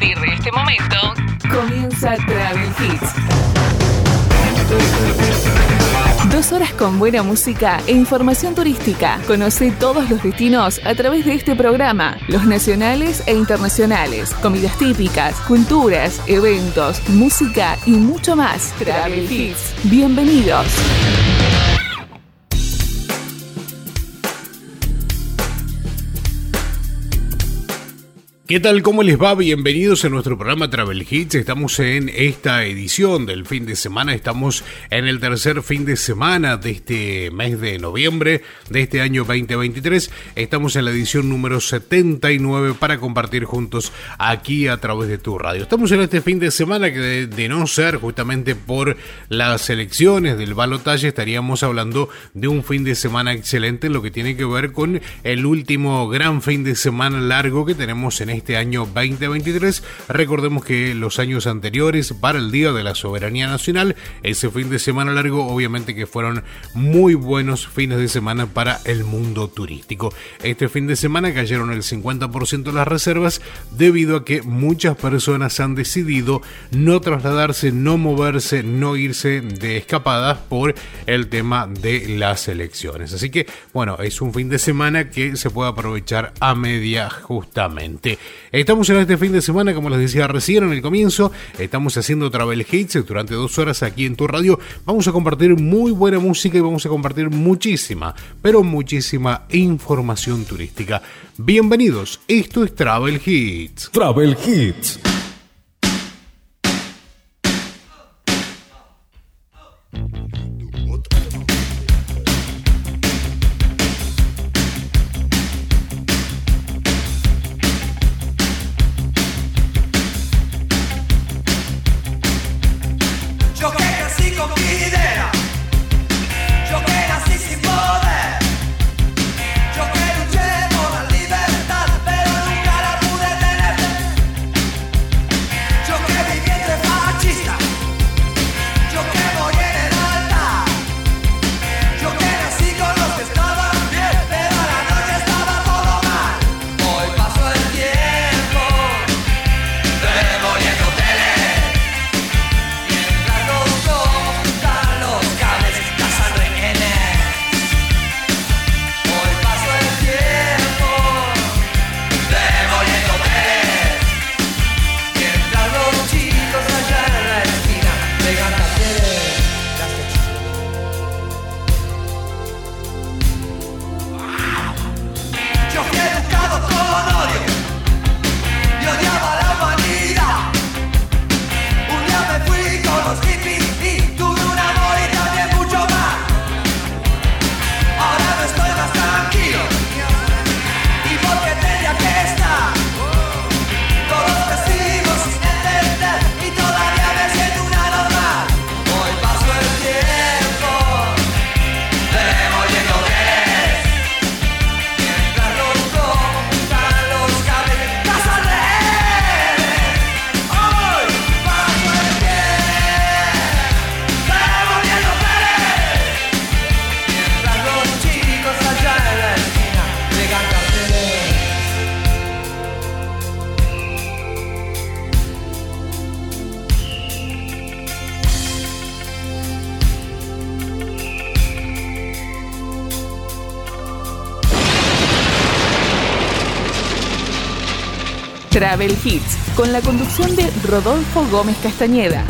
partir este momento, comienza Travel Hits. Dos horas con buena música e información turística. Conoce todos los destinos a través de este programa, los nacionales e internacionales, comidas típicas, culturas, eventos, música y mucho más. Travel Hits. Bienvenidos. ¿Qué tal? ¿Cómo les va? Bienvenidos a nuestro programa Travel Hits. Estamos en esta edición del fin de semana. Estamos en el tercer fin de semana de este mes de noviembre de este año 2023. Estamos en la edición número 79 para compartir juntos aquí a través de tu radio. Estamos en este fin de semana que de, no ser justamente por las elecciones del balotaje estaríamos hablando de un fin de semana excelente en lo que tiene que ver con el último gran fin de semana largo que tenemos en este este año 2023. Recordemos que los años anteriores, para el Día de la Soberanía Nacional, ese fin de semana largo, obviamente que fueron muy buenos fines de semana para el mundo turístico. Este fin de semana cayeron el 50% de las reservas debido a que muchas personas han decidido no trasladarse, no moverse, no irse de escapadas por el tema de las elecciones. Así que, bueno, es un fin de semana que se puede aprovechar a media justamente. Estamos en este fin de semana, como les decía recién en el comienzo, estamos haciendo Travel Hits durante dos horas aquí en tu radio. Vamos a compartir muy buena música y vamos a compartir muchísima, pero muchísima información turística. Bienvenidos, esto es Travel Hits. Travel Hits. Travel Hits, con la conducción de Rodolfo Gómez Castañeda.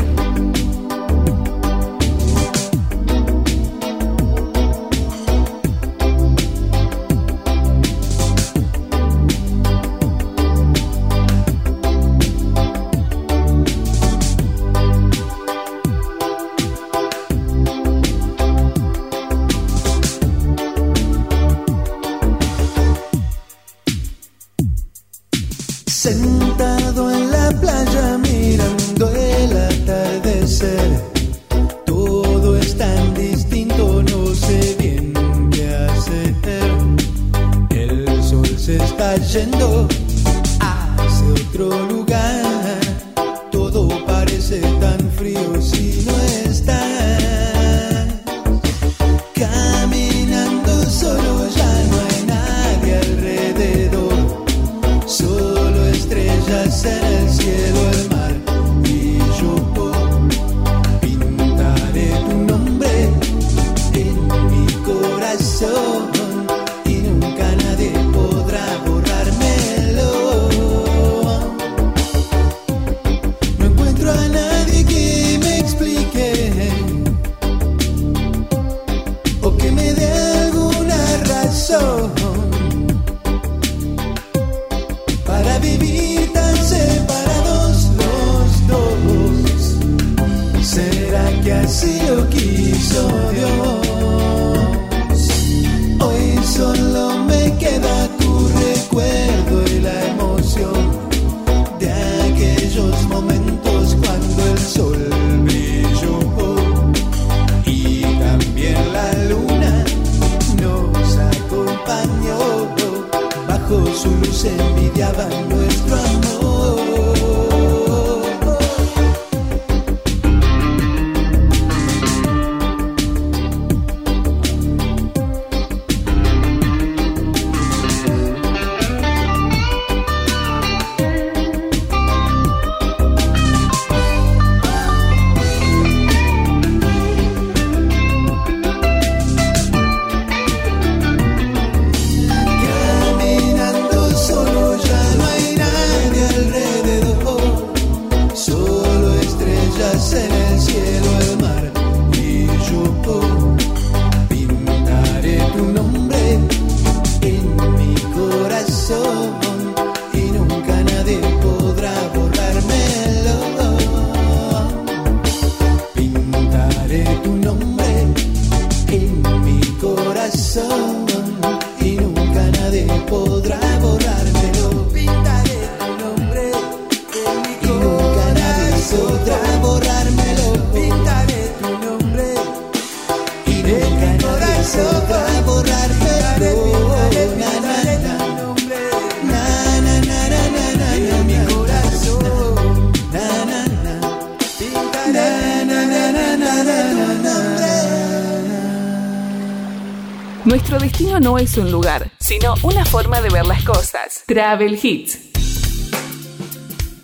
No es un lugar, sino una forma de ver las cosas. Travel Hits.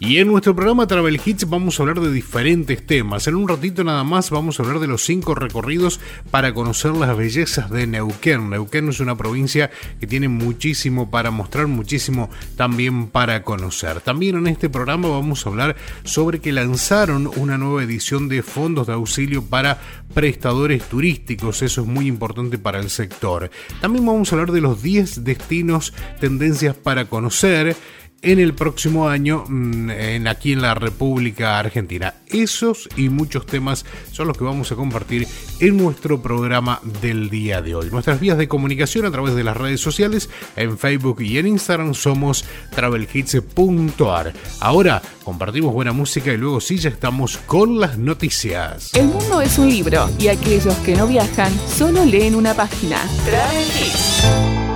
Y en nuestro programa Travel Hits vamos a hablar de diferentes temas. En un ratito nada más vamos a hablar de los cinco recorridos para conocer las bellezas de Neuquén. Neuquén es una provincia que tiene muchísimo para mostrar, muchísimo también para conocer. También en este programa vamos a hablar sobre que lanzaron una nueva edición de fondos de auxilio para prestadores turísticos. Eso es muy importante para el sector. También vamos a hablar de los 10 destinos, tendencias para conocer en el próximo año mm, en, aquí en la República Argentina. Esos y muchos temas son los que vamos a compartir en nuestro programa del día de hoy. Nuestras vías de comunicación a través de las redes sociales, en Facebook y en Instagram somos travelhits.ar. Ahora compartimos buena música y luego sí ya estamos con las noticias. El mundo es un libro y aquellos que no viajan solo leen una página. Travel Hits.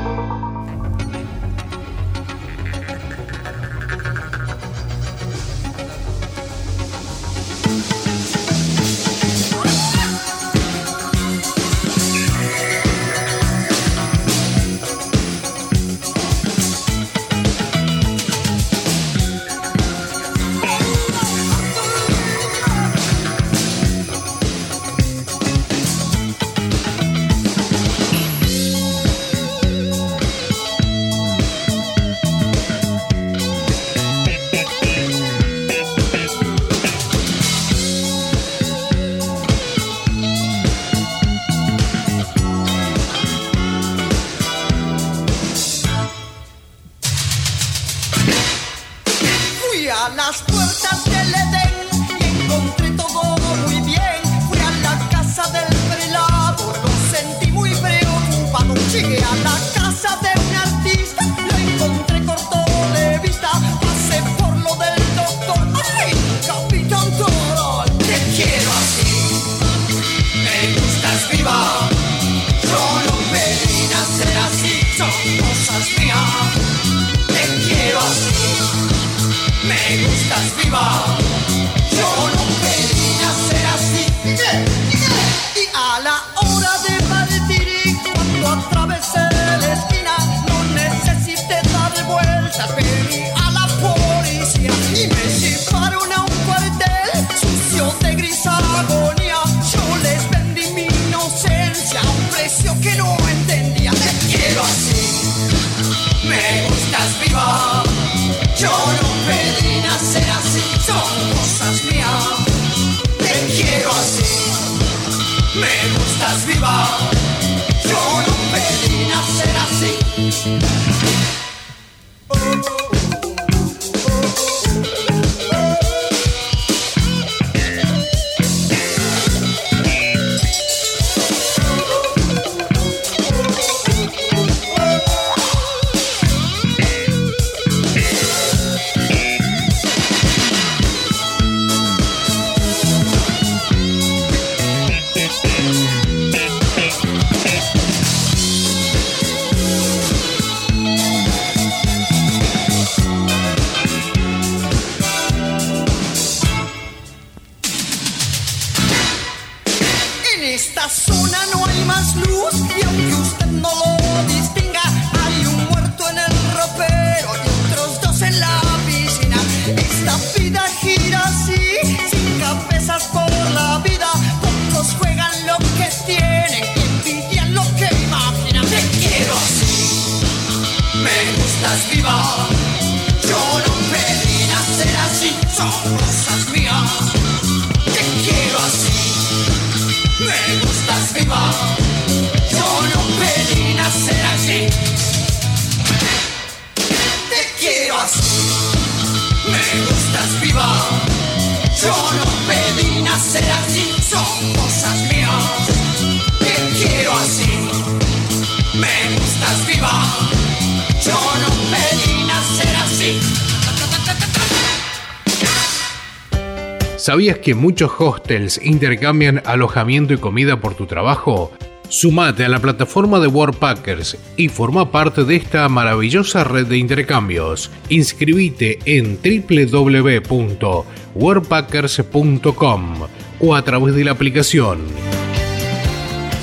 Que muchos hostels intercambian alojamiento y comida por tu trabajo? Sumate a la plataforma de Worldpackers y forma parte de esta maravillosa red de intercambios. Inscribite en www.worldpackers.com o a través de la aplicación.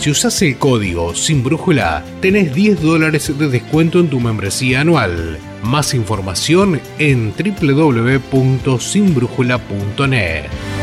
Si usas el código sin brújula, tenés 10 dólares de descuento en tu membresía anual. Más información en www.sinbrújula.net.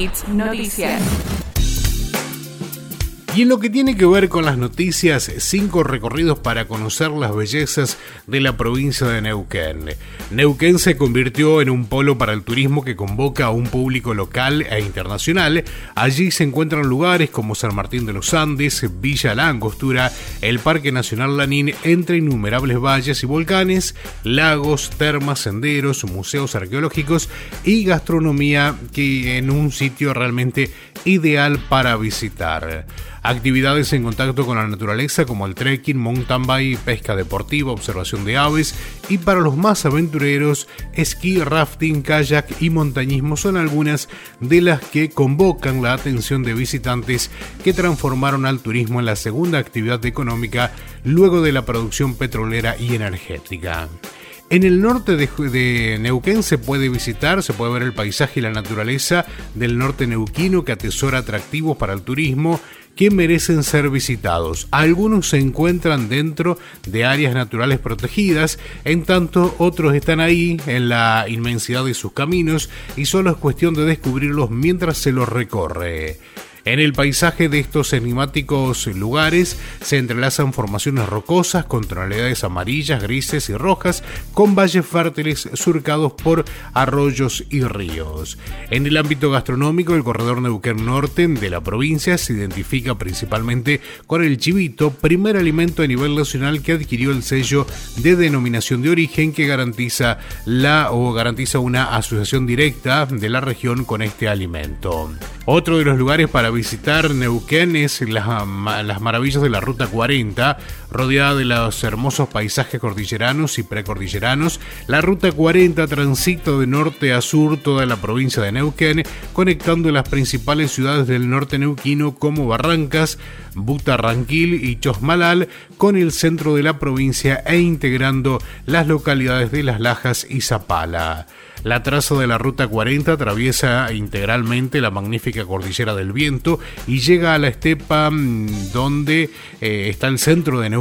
Noticias. Y en lo que tiene que ver con las noticias, cinco recorridos para conocer las bellezas de la provincia de Neuquén. Neuquén se convirtió en un polo para el turismo que convoca a un público local e internacional. Allí se encuentran lugares como San Martín de los Andes, Villa La Angostura, el Parque Nacional Lanín, entre innumerables valles y volcanes, lagos, termas, senderos, museos arqueológicos y gastronomía que en un sitio realmente ideal para visitar. Actividades en contacto con la naturaleza como el trekking, mountain bike, pesca deportiva, observación de aves y para los más aventureros, esquí, rafting, kayak y montañismo son algunas de las que convocan la atención de visitantes que transformaron al turismo en la segunda actividad económica luego de la producción petrolera y energética. En el norte de, Neuquén se puede visitar, se puede ver el paisaje y la naturaleza del norte neuquino que atesora atractivos para el turismo que merecen ser visitados. Algunos se encuentran dentro de áreas naturales protegidas, en tanto otros están ahí en la inmensidad de sus caminos y solo es cuestión de descubrirlos mientras se los recorre. En el paisaje de estos enigmáticos lugares se entrelazan formaciones rocosas con tonalidades amarillas, grises y rojas, con valles fértiles surcados por arroyos y ríos. En el ámbito gastronómico, el corredor Neuquén Norte de la provincia se identifica principalmente con el chivito, primer alimento a nivel nacional que adquirió el sello de denominación de origen que garantiza la o garantiza una asociación directa de la región con este alimento. Otro de los lugares para visitar Neuquén es las, las maravillas de la Ruta 40, rodeada de los hermosos paisajes cordilleranos y precordilleranos. La Ruta 40 transita de norte a sur toda la provincia de Neuquén, conectando las principales ciudades del norte neuquino como Barrancas, Butarranquil y Chosmalal con el centro de la provincia e integrando las localidades de Las Lajas y Zapala. La traza de la Ruta 40 atraviesa integralmente la magnífica cordillera del viento y llega a la estepa mm, donde eh, está el centro de Neuquén.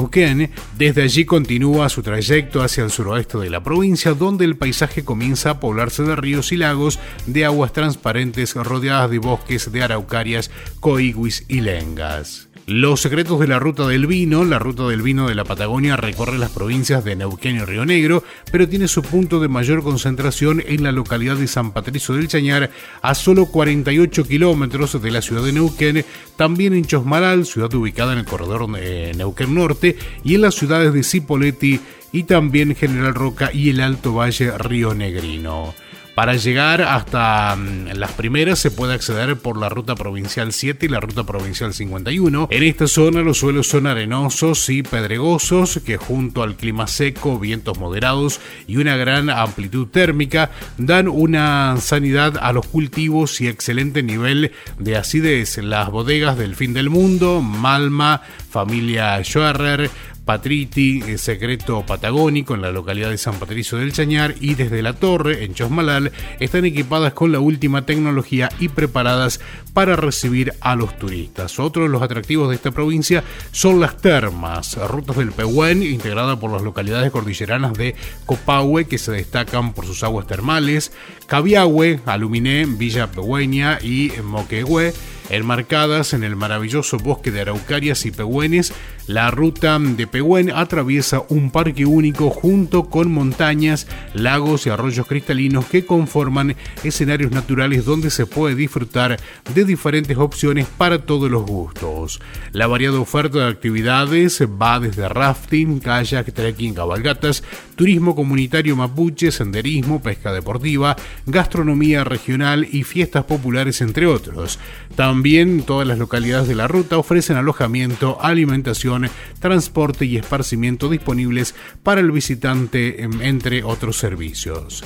Desde allí continúa su trayecto hacia el suroeste de la provincia, donde el paisaje comienza a poblarse de ríos y lagos de aguas transparentes rodeadas de bosques de araucarias, coiguis y lengas. Los secretos de la ruta del vino. La ruta del vino de la Patagonia recorre las provincias de Neuquén y Río Negro, pero tiene su punto de mayor concentración en la localidad de San Patricio del Chañar, a solo 48 kilómetros de la ciudad de Neuquén, también en Chosmalal, ciudad ubicada en el corredor de Neuquén Norte, y en las ciudades de Cipolletti y también General Roca y el Alto Valle Río Negrino. Para llegar hasta mm, las primeras se puede acceder por la ruta provincial 7 y la ruta provincial 51. En esta zona los suelos son arenosos y pedregosos que junto al clima seco, vientos moderados y una gran amplitud térmica dan una sanidad a los cultivos y excelente nivel de acidez. Las bodegas del fin del mundo, Malma, familia Schwerrer, Patriti, eh, Secreto Patagónico en la localidad de San Patricio del Chañar y desde la Torre en Chosmalal están equipadas con la última tecnología y preparadas para recibir a los turistas. Otro de los atractivos de esta provincia son las termas, rutas del Pehuen integrada por las localidades cordilleranas de Copahue que se destacan por sus aguas termales, Cabiahue, Aluminé, Villa Pehueña y Moquegüe enmarcadas en el maravilloso bosque de araucarias y pehuenes, la ruta de Pehuen atraviesa un parque único junto con montañas, lagos y arroyos cristalinos que conforman escenarios naturales donde se puede disfrutar de diferentes opciones para todos los gustos. La variada oferta de actividades va desde rafting, kayak, trekking, cabalgatas, turismo comunitario mapuche, senderismo, pesca deportiva, gastronomía regional y fiestas populares entre otros. También todas las localidades de la ruta ofrecen alojamiento, alimentación, transporte y esparcimiento disponibles para el visitante, em, entre otros servicios.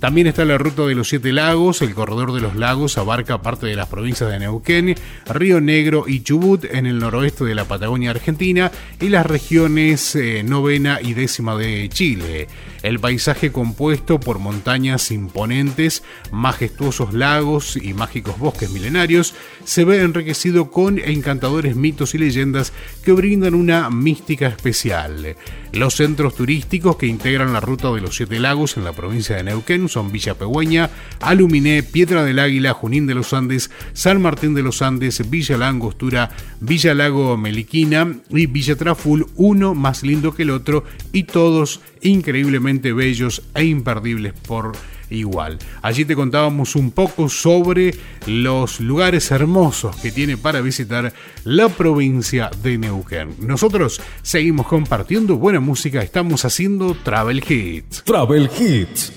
También está la ruta de los Siete Lagos, el corredor de los lagos abarca parte de las provincias de Neuquén, Río Negro y Chubut en el noroeste de la Patagonia Argentina y las regiones eh, novena y décima de Chile. El paisaje compuesto por montañas imponentes, majestuosos lagos y mágicos bosques milenarios se ve enriquecido con encantadores mitos y leyendas que brindan una mística especial. Los centros turísticos que integran la ruta de los Siete Lagos en la provincia de Neuquén son Villa Pegüeña, Aluminé, Piedra del Águila, Junín de los Andes, San Martín de los Andes, Villa La Angostura, Villa Lago Meliquina y Villa Traful, uno más lindo que el otro y todos increíblemente bellos e imperdibles por igual. Allí te contábamos un poco sobre los lugares hermosos que tiene para visitar la provincia de Neuquén. Nosotros seguimos compartiendo buena música, estamos haciendo Travel Hits. Travel Hits.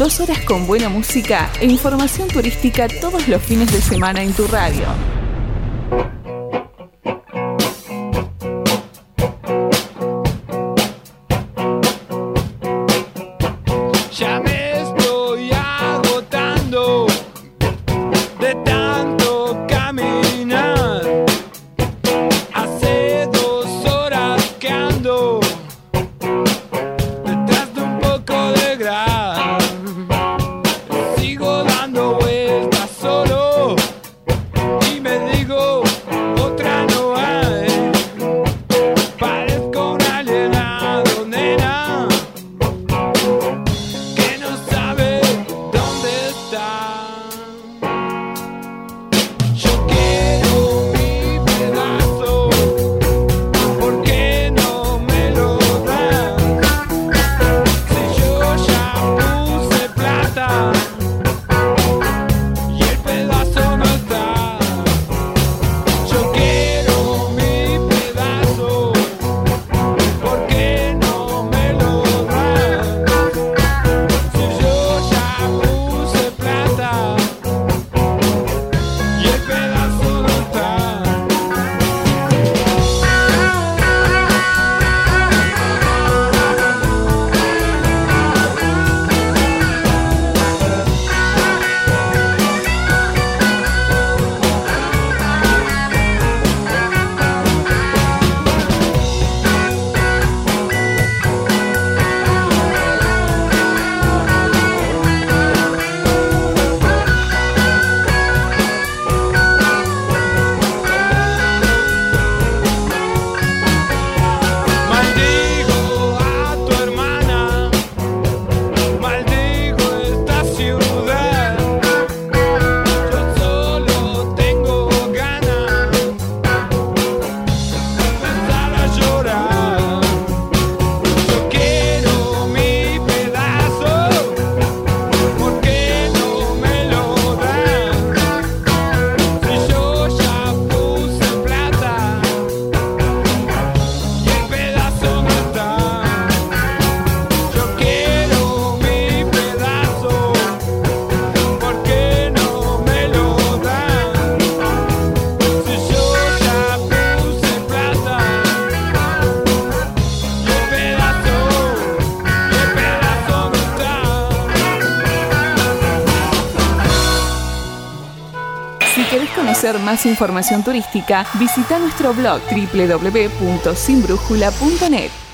Dos horas con buena música e información turística todos los fines de semana en tu radio. Conocer más información turística, visita nuestro blog www.sinbrújula.net.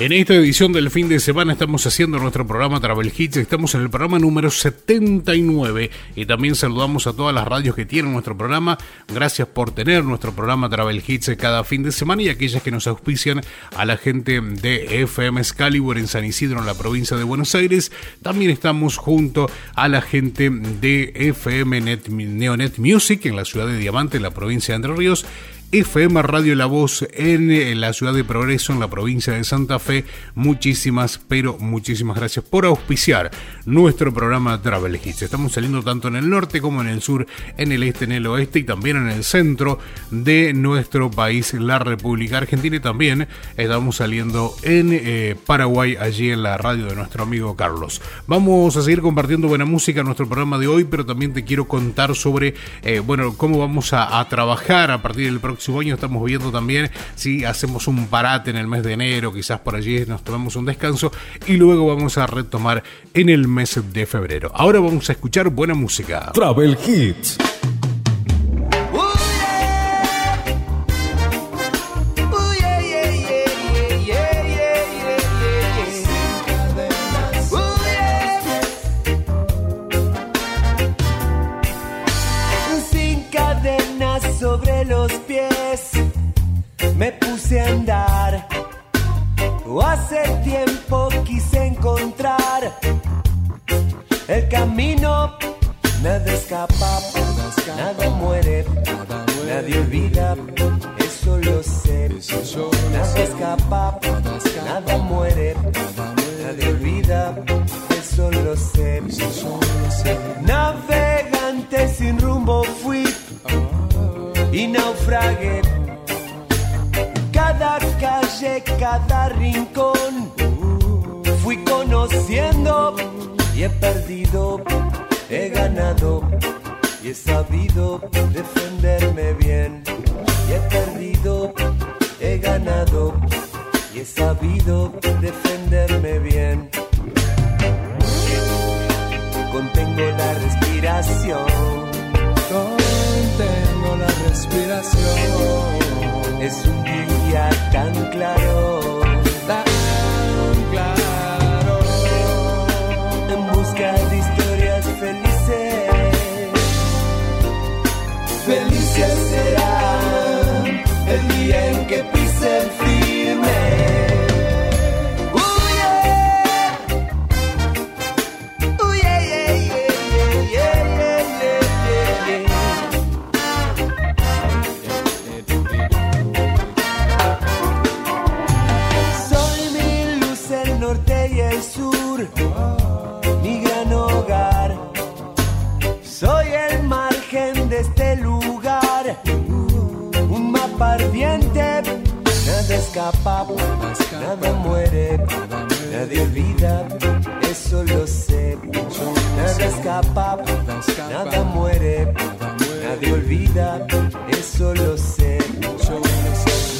En esta edición del fin de semana estamos haciendo nuestro programa Travel Hits, estamos en el programa número 79 y también saludamos a todas las radios que tienen nuestro programa. Gracias por tener nuestro programa Travel Hits cada fin de semana y aquellas que nos auspician a la gente de FM Excalibur en San Isidro, en la provincia de Buenos Aires. También estamos junto a la gente de FM Net, Neonet Music en la ciudad de Diamante, en la provincia de Entre Ríos FM Radio La Voz en la ciudad de Progreso, en la provincia de Santa Fe. Muchísimas, pero muchísimas gracias por auspiciar nuestro programa Travel Hits. Estamos saliendo tanto en el norte como en el sur, en el este, en el oeste y también en el centro de nuestro país, la República Argentina. Y también estamos saliendo en eh, Paraguay, allí en la radio de nuestro amigo Carlos. Vamos a seguir compartiendo buena música en nuestro programa de hoy, pero también te quiero contar sobre, eh, bueno, cómo vamos a, a trabajar a partir del próximo su año estamos viendo también si hacemos un parate en el mes de enero, quizás por allí nos tomemos un descanso y luego vamos a retomar en el mes de febrero. Ahora vamos a escuchar buena música. Travel Hits. A andar. Hace tiempo quise encontrar el camino. Nada escapa, nada muere, nadie olvida, eso lo sé. Nada escapa, nada muere, nadie olvida, eso lo sé. Navegante sin rumbo fui y naufragué cada calle, cada rincón. Fui conociendo y he perdido, he ganado y he sabido defenderme bien. Y he perdido, he ganado y he sabido defenderme bien. Contengo la respiración. Contengo la respiración es un día tan claro, tan claro, en busca de escapa, nada muere, nadie olvida, eso lo sé. Nada escapa, nada muere, nadie olvida, eso lo sé.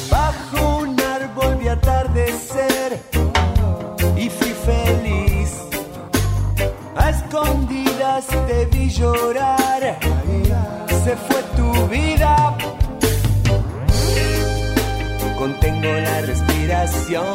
Bajo un árbol vi atardecer y fui feliz. A escondidas te vi llorar, se fue tu vida contengo la respiración.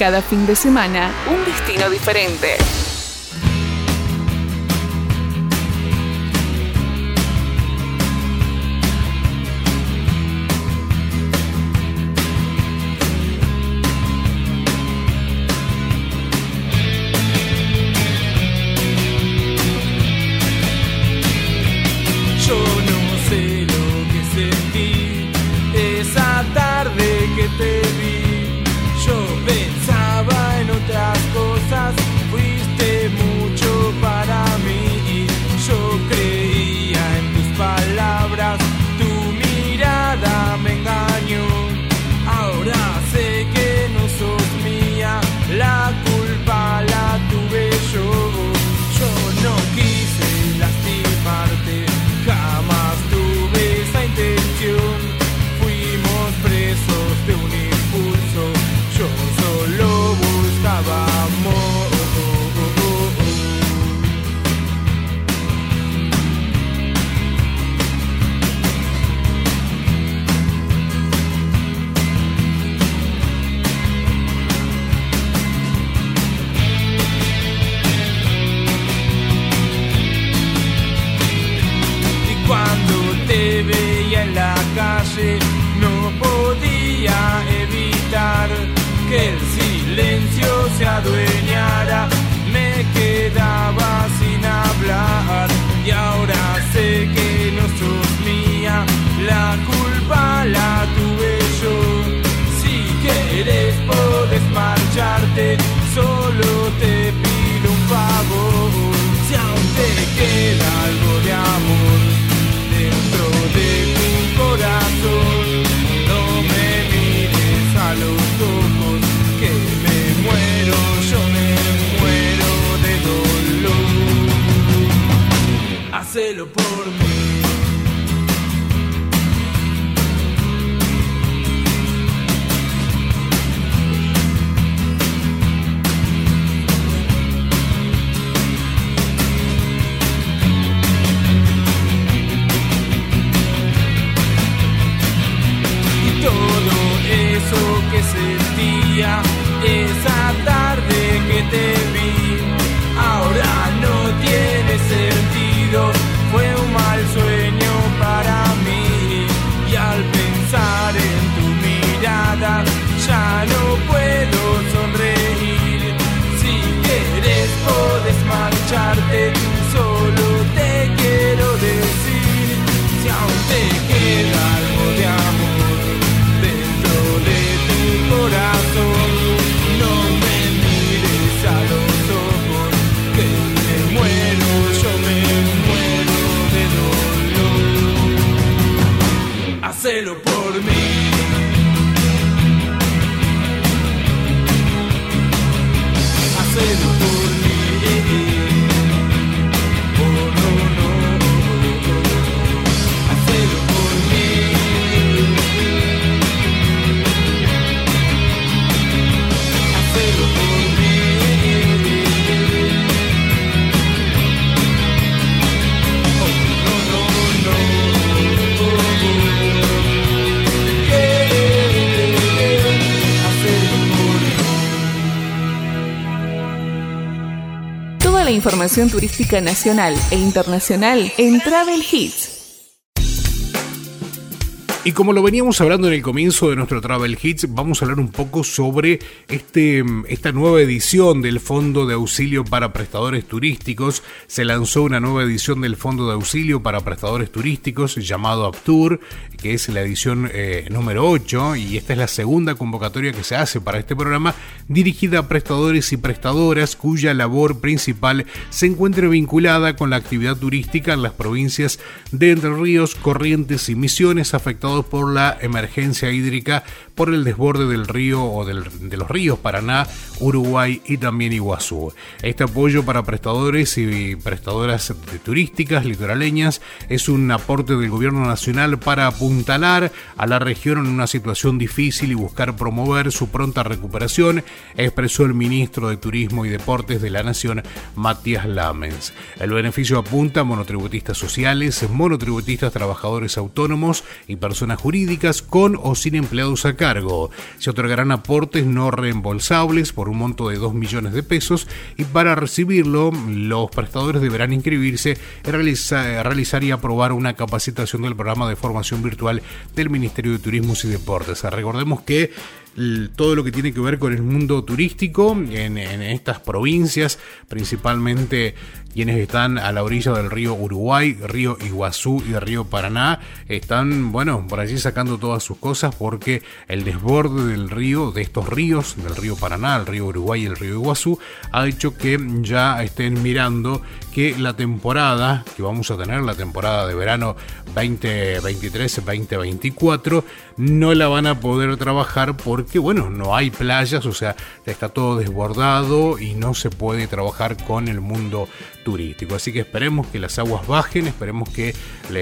Cada fin de semana, un destino diferente. turística nacional e internacional en Travel Hits. Y como lo veníamos hablando en el comienzo de nuestro Travel Hits, vamos a hablar un poco sobre este, esta nueva edición del Fondo de Auxilio para Prestadores Turísticos. Se lanzó una nueva edición del Fondo de Auxilio para Prestadores Turísticos llamado Aptur, que es la edición eh, número 8 y esta es la segunda convocatoria que se hace para este programa dirigida a prestadores y prestadoras cuya labor principal se encuentre vinculada con la actividad turística en las provincias de Entre Ríos, Corrientes y Misiones afectadas por la emergencia hídrica por el desborde del río o de los ríos Paraná, Uruguay y también Iguazú. Este apoyo para prestadores y prestadoras turísticas litoraleñas es un aporte del gobierno nacional para apuntalar a la región en una situación difícil y buscar promover su pronta recuperación, expresó el ministro de Turismo y Deportes de la Nación, Matías Lamens. El beneficio apunta a monotributistas sociales, monotributistas trabajadores autónomos y personas personas jurídicas con o sin empleados a cargo. Se otorgarán aportes no reembolsables por un monto de 2 millones de pesos y para recibirlo los prestadores deberán inscribirse, realizar, realizar y aprobar una capacitación del programa de formación virtual del Ministerio de Turismo y Deportes. Recordemos que todo lo que tiene que ver con el mundo turístico en, estas provincias, principalmente quienes están a la orilla del río Uruguay, río Iguazú y río Paraná, están, bueno, por allí sacando todas sus cosas porque el desborde del río, de estos ríos, del río Paraná, el río Uruguay y el río Iguazú, ha hecho que ya estén mirando que la temporada que vamos a tener, la temporada de verano 2023-2024, no la van a poder trabajar porque, bueno, no hay playas, o sea, está todo desbordado y no se puede trabajar con el mundo turístico. Así que esperemos que las aguas bajen, esperemos que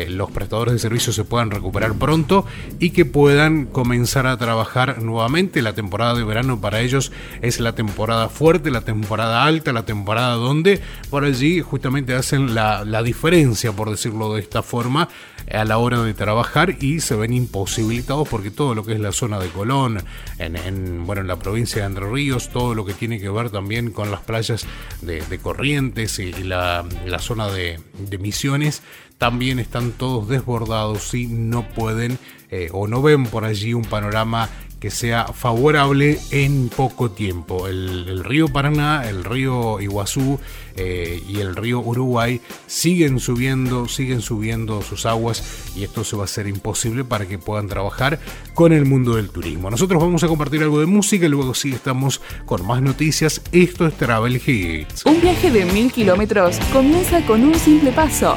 los prestadores de servicios se puedan recuperar pronto y que puedan comenzar a trabajar nuevamente. La temporada de verano para ellos es la temporada fuerte, la temporada alta, la temporada donde por allí justamente hacen la, diferencia, por decirlo de esta forma, a la hora de trabajar y se ven imposibilitados porque todo lo que es la zona de Colón, en, bueno, en la provincia de Entre Ríos, todo lo que tiene que ver también con las playas de, Corrientes y, la, zona de, Misiones, también están todos desbordados y no pueden eh, o no ven por allí un panorama que sea favorable en poco tiempo. El, río Paraná, el río Iguazú eh, y el río Uruguay siguen subiendo, siguen subiendo sus aguas y esto se va a hacer imposible para que puedan trabajar con el mundo del turismo. Nosotros vamos a compartir algo de música y luego sí estamos con más noticias. Esto es Travel Hits. Un viaje de mil kilómetros comienza con un simple paso.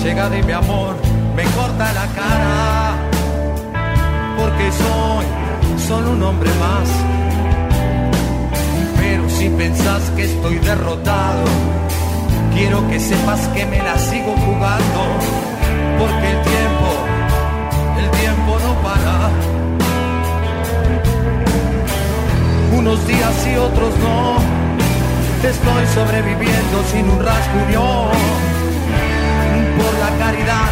podio de mi amor me corta la cara, porque soy solo un hombre más. Pero si pensás que estoy derrotado, quiero que sepas que me la sigo jugando porque el tiempo, el tiempo no para. Unos días y otros no, estoy sobreviviendo sin un rasguño, caridad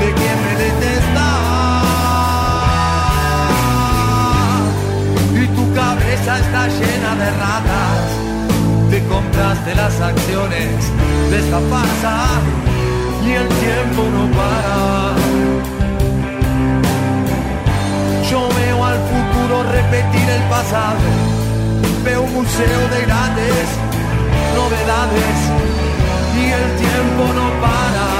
de quien me detesta. Y tu cabeza está llena de ratas, te compraste las acciones de esta farsa y el tiempo no para. Yo veo al futuro repetir el pasado, veo un museo de grandes novedades y el tiempo no para.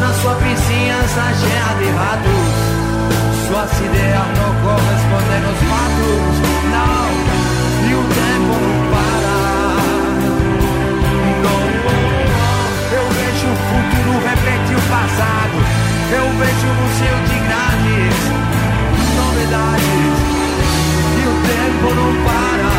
Na sua vizinhança cheia de ratos, suas ideias não correspondem aos fatos. Não, e o tempo não para. Não, eu vejo o futuro repetir o passado. Eu vejo o museu de grandes novedades e o tempo não para,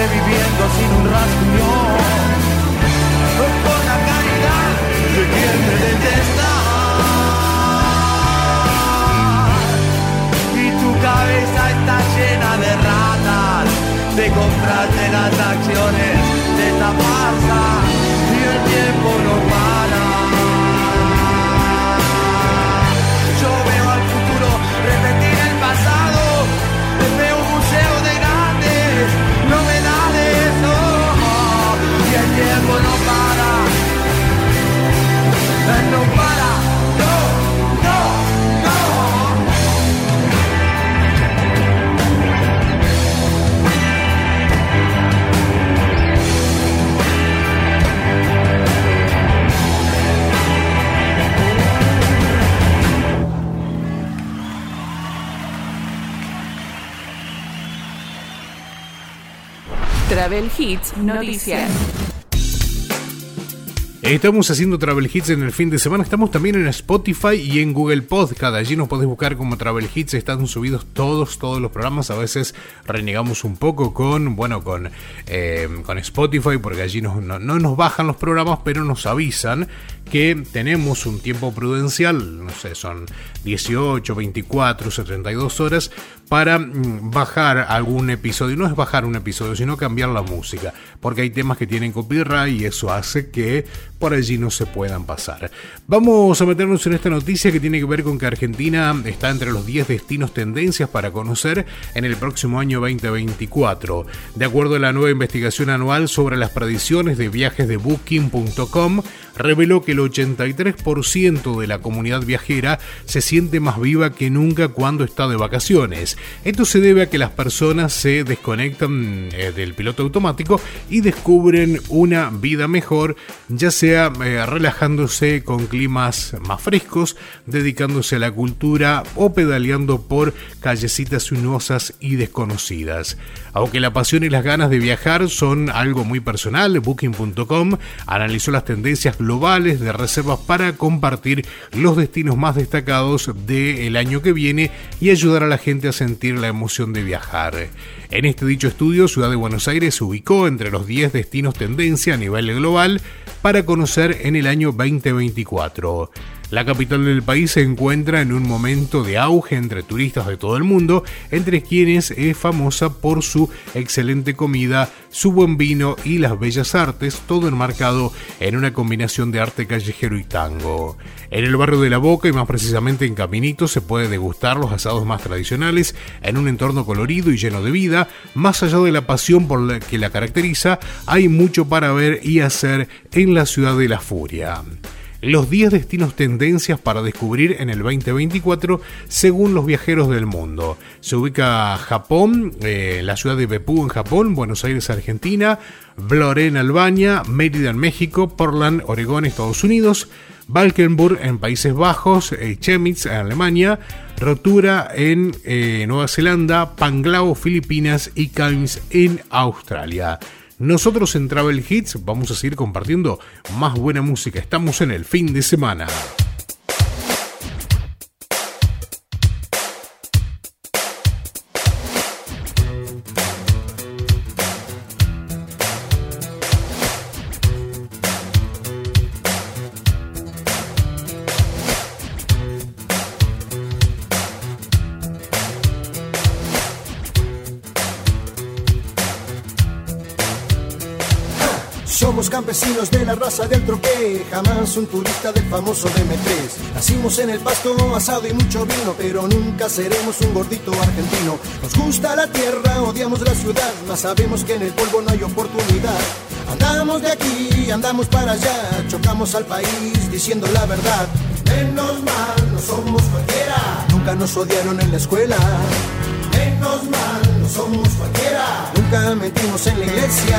reviviendo sin un rasguño. Travel Hits Noticias. Estamos haciendo Travel Hits en el fin de semana. Estamos también en Spotify y en Google Podcast. Allí nos podés buscar como Travel Hits. Están subidos todos, todos los programas. A veces renegamos un poco con, bueno, con, eh, con Spotify porque allí no, no nos bajan los programas, pero nos avisan que tenemos un tiempo prudencial, no sé, son 18, 24, 72 horas para mm, bajar algún episodio. No es bajar un episodio, sino cambiar la música, porque hay temas que tienen copyright y eso hace que por allí no se puedan pasar. Vamos a meternos en esta noticia que tiene que ver con que Argentina está entre los 10 destinos tendencias para conocer en el próximo año 2024. De acuerdo a la nueva investigación anual sobre las predicciones de viajes de booking.com, reveló que el 83% de la comunidad viajera se siente más viva que nunca cuando está de vacaciones. Esto se debe a que las personas se desconectan eh, del piloto automático y descubren una vida mejor, ya sea eh, relajándose con climas más frescos, dedicándose a la cultura o pedaleando por callecitas sinuosas y desconocidas. Aunque la pasión y las ganas de viajar son algo muy personal, Booking.com analizó las tendencias globales de reservas para compartir los destinos más destacados del año que viene y ayudar a la gente a sentir la emoción de viajar. En este dicho estudio, Ciudad de Buenos Aires se ubicó entre los 10 destinos tendencia a nivel global para conocer en el año 2024. La capital del país se encuentra en un momento de auge entre turistas de todo el mundo, entre quienes es famosa por su excelente comida, su buen vino y las bellas artes, todo enmarcado en una combinación de arte callejero y tango. En el barrio de La Boca y más precisamente en Caminito se puede degustar los asados más tradicionales en un entorno colorido y lleno de vida. Más allá de la pasión por la que la caracteriza, hay mucho para ver y hacer en la ciudad de la furia los 10 destinos tendencias para descubrir en el 2024 según los viajeros del mundo. Se ubica Japón, eh, la ciudad de Beppu en Japón, Buenos Aires, Argentina, Vloré en Albania, Mérida en México, Portland, Oregón, Estados Unidos, Valkenburg en Países Bajos, eh, Chemnitz en Alemania, Rotura en eh, Nueva Zelanda, Panglao, Filipinas y Cairns en Australia. Nosotros en Travel Hits vamos a seguir compartiendo más buena música. Estamos en el fin de semana. Campesinos de la raza del troque, jamás un turista del famoso DM3. Nacimos en el pasto, asado y mucho vino, pero nunca seremos un gordito argentino. Nos gusta la tierra, odiamos la ciudad, mas sabemos que en el polvo no hay oportunidad. Andamos de aquí, andamos para allá, chocamos al país diciendo la verdad. Menos mal, no somos cualquiera. Nunca nos odiaron en la escuela. Menos mal, no somos cualquiera. Nunca metimos en la iglesia.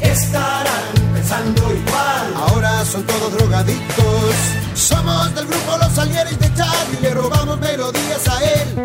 Estarán pensando igual, ahora son todos drogadictos. Somos del grupo Los Salieres de Charlie, le robamos melodías a él.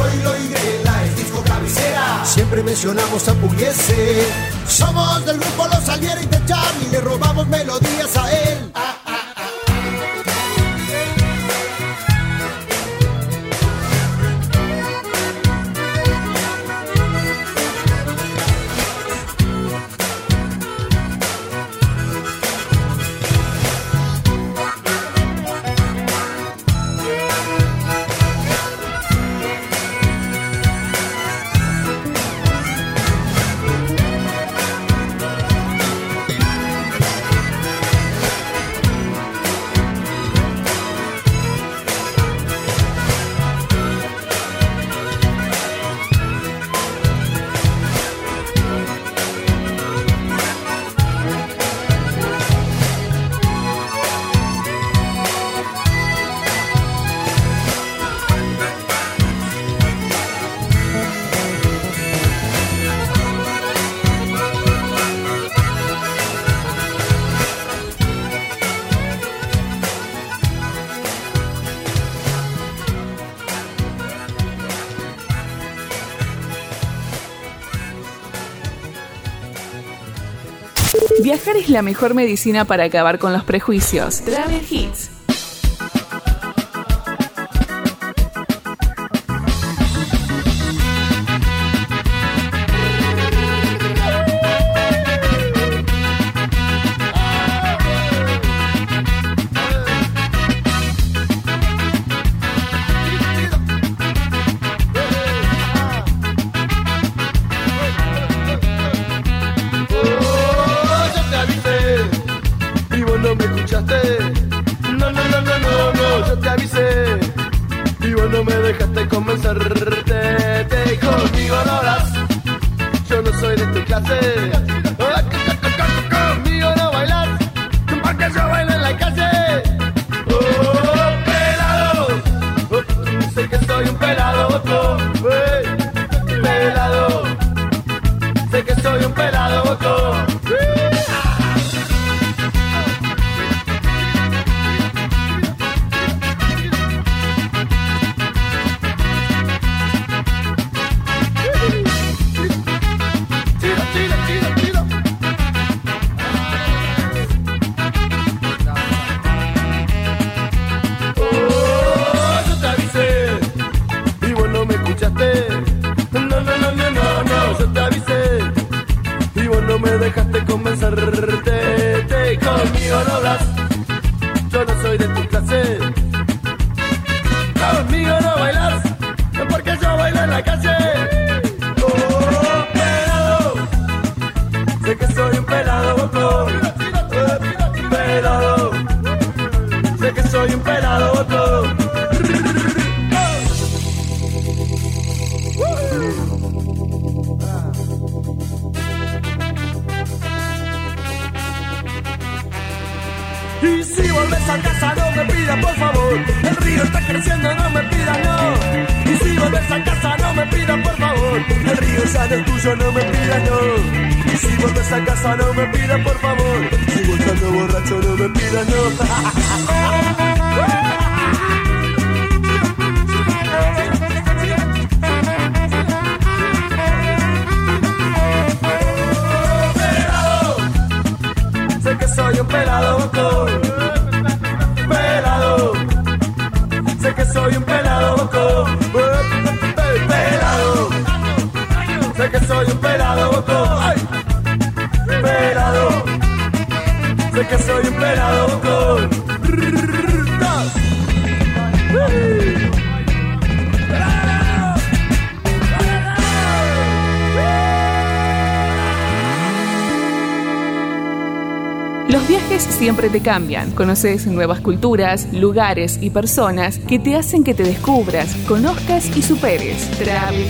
Troilo y Grela es disco cabecera. Siempre mencionamos a Pugliese. Somos del grupo Los Alieres de Charlie, le robamos melodías a él. Viajar es la mejor medicina para acabar con los prejuicios. dejaste convencerte. Te, conmigo no hablas, yo no soy de tu clase. Conmigo no bailas, porque yo bailo en la calle. Oh, pelado, sé que soy un pelado, oh, río está creciendo, no me pidas no. Y si vuelves a casa, no me pidas por favor. El río ya no es tuyo, no me pidas no. Y si vuelves a casa, no me pidas por favor. Si estando borracho, no me pidas no. soy un. Pelado. Los viajes siempre te cambian. Conoces nuevas culturas, lugares y personas que te hacen que te descubras, conozcas y superes. Travel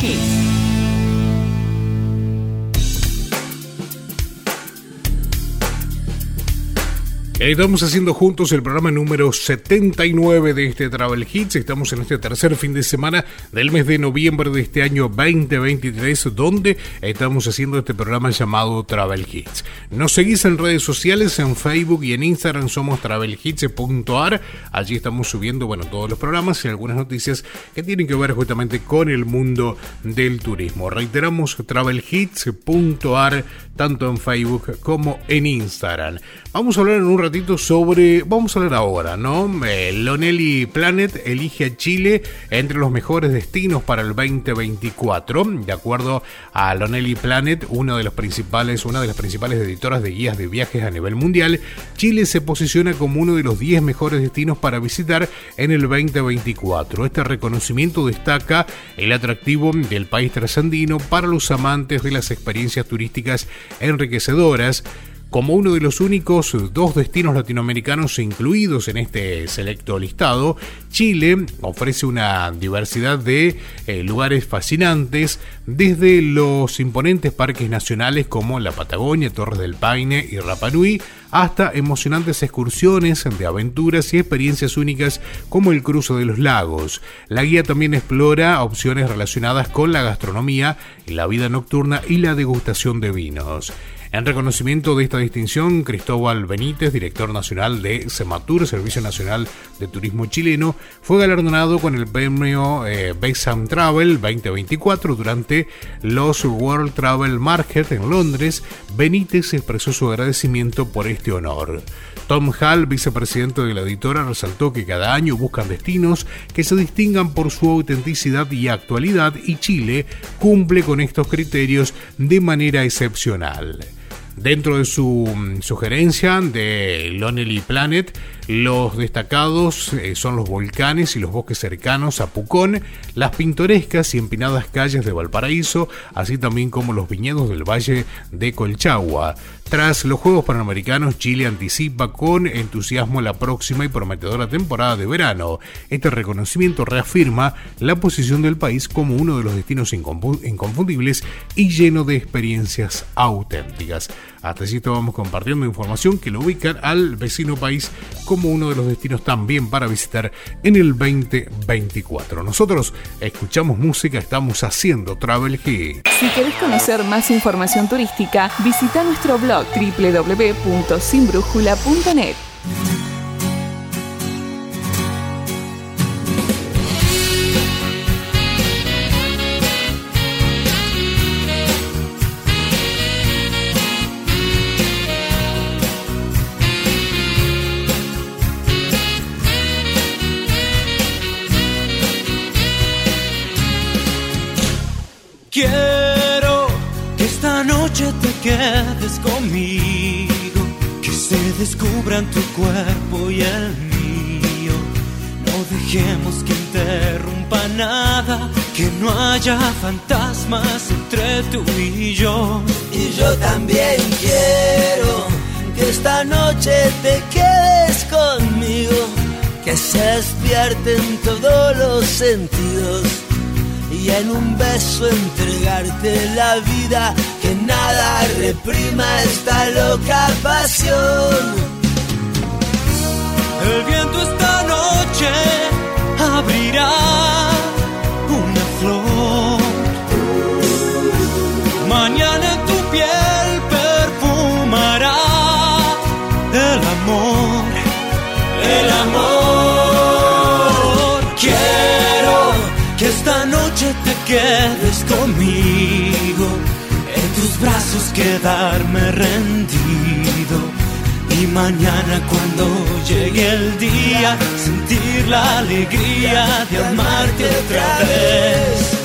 Estamos haciendo juntos el programa número 79 de este Travel Hits. Estamos en este tercer fin de semana del mes de noviembre de este año 2023, donde estamos haciendo este programa llamado Travel Hits. Nos seguís en redes sociales, en Facebook y en Instagram somos travelhits.ar. Allí estamos subiendo, bueno, todos los programas y algunas noticias que tienen que ver justamente con el mundo del turismo. Reiteramos travelhits.ar tanto en Facebook como en Instagram. Vamos a hablar en un ratito sobre, vamos a hablar ahora, ¿no? Eh, Lonely Planet elige a Chile entre los mejores destinos para el 2024. De acuerdo a Lonely Planet, uno de los principales, una de las principales editoras de guías de viajes a nivel mundial, Chile se posiciona como uno de los 10 mejores destinos para visitar en el 2024. Este reconocimiento destaca el atractivo del país trasandino para los amantes de las experiencias turísticas enriquecedoras como uno de los únicos dos destinos latinoamericanos incluidos en este selecto listado, Chile ofrece una diversidad de eh, lugares fascinantes, desde los imponentes parques nacionales como la Patagonia, Torres del Paine y Rapa Nui, hasta emocionantes excursiones de aventuras y experiencias únicas como el cruce de los lagos. La guía también explora opciones relacionadas con la gastronomía, la vida nocturna y la degustación de vinos. En reconocimiento de esta distinción, Cristóbal Benítez, director nacional de Sematur, Servicio Nacional de Turismo Chileno, fue galardonado con el premio eh, Travel 2024 durante los World Travel Market en Londres. Benítez expresó su agradecimiento por este honor. Tom Hall, vicepresidente de la editora, resaltó que cada año buscan destinos que se distingan por su autenticidad y actualidad y Chile cumple con estos criterios de manera excepcional. Dentro de su mm, sugerencia de Lonely Planet, los destacados eh, son los volcanes y los bosques cercanos a Pucón, las pintorescas y empinadas calles de Valparaíso, así también como los viñedos del Valle de Colchagua. Tras los Juegos Panamericanos, Chile anticipa con entusiasmo la próxima y prometedora temporada de verano. Este reconocimiento reafirma la posición del país como uno de los destinos inconfundibles y lleno de experiencias auténticas. Hasta allí estábamos compartiendo información que lo ubican al vecino país como uno de los destinos también para visitar en el 2024. Nosotros escuchamos música, estamos haciendo Travel G. Si querés conocer más información turística, visita nuestro blog www.sinbrújula.net. quedes conmigo, que se descubran tu cuerpo y el mío. No dejemos que interrumpa nada, que no haya fantasmas entre tú y yo. Y yo también quiero que esta noche te quedes conmigo, que se despierten todos los sentidos y en un beso entregarte la vida, nada reprima esta loca pasión. El viento esta noche abrirá una flor. Mañana tu piel perfumará el amor, el amor. Quiero que esta noche te quedes quedarme rendido y mañana cuando llegue el día, sentir la alegría de amarte otra vez.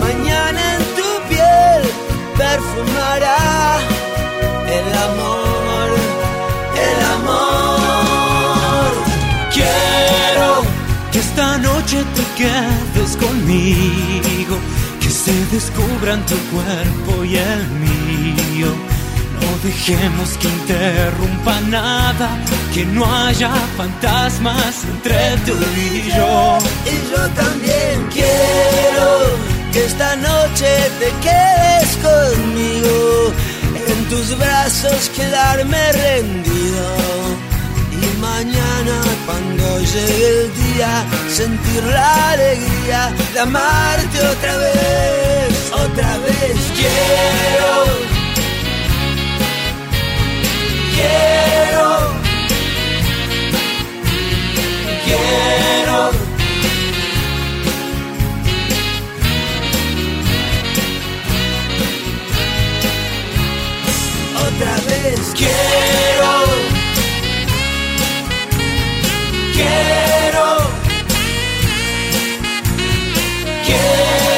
Mañana en tu piel perfumará el amor, el amor. Quiero que esta noche te quedes conmigo, que se descubran tu cuerpo y el mío no dejemos que interrumpa nada, que no haya fantasmas entre tú y yo. Y yo también quiero que esta noche te quedes conmigo, en tus brazos quedarme rendido. Y mañana cuando llegue el día, sentir la alegría de amarte otra vez, otra vez quiero quiero, quiero. Otra vez quiero, quiero, quiero.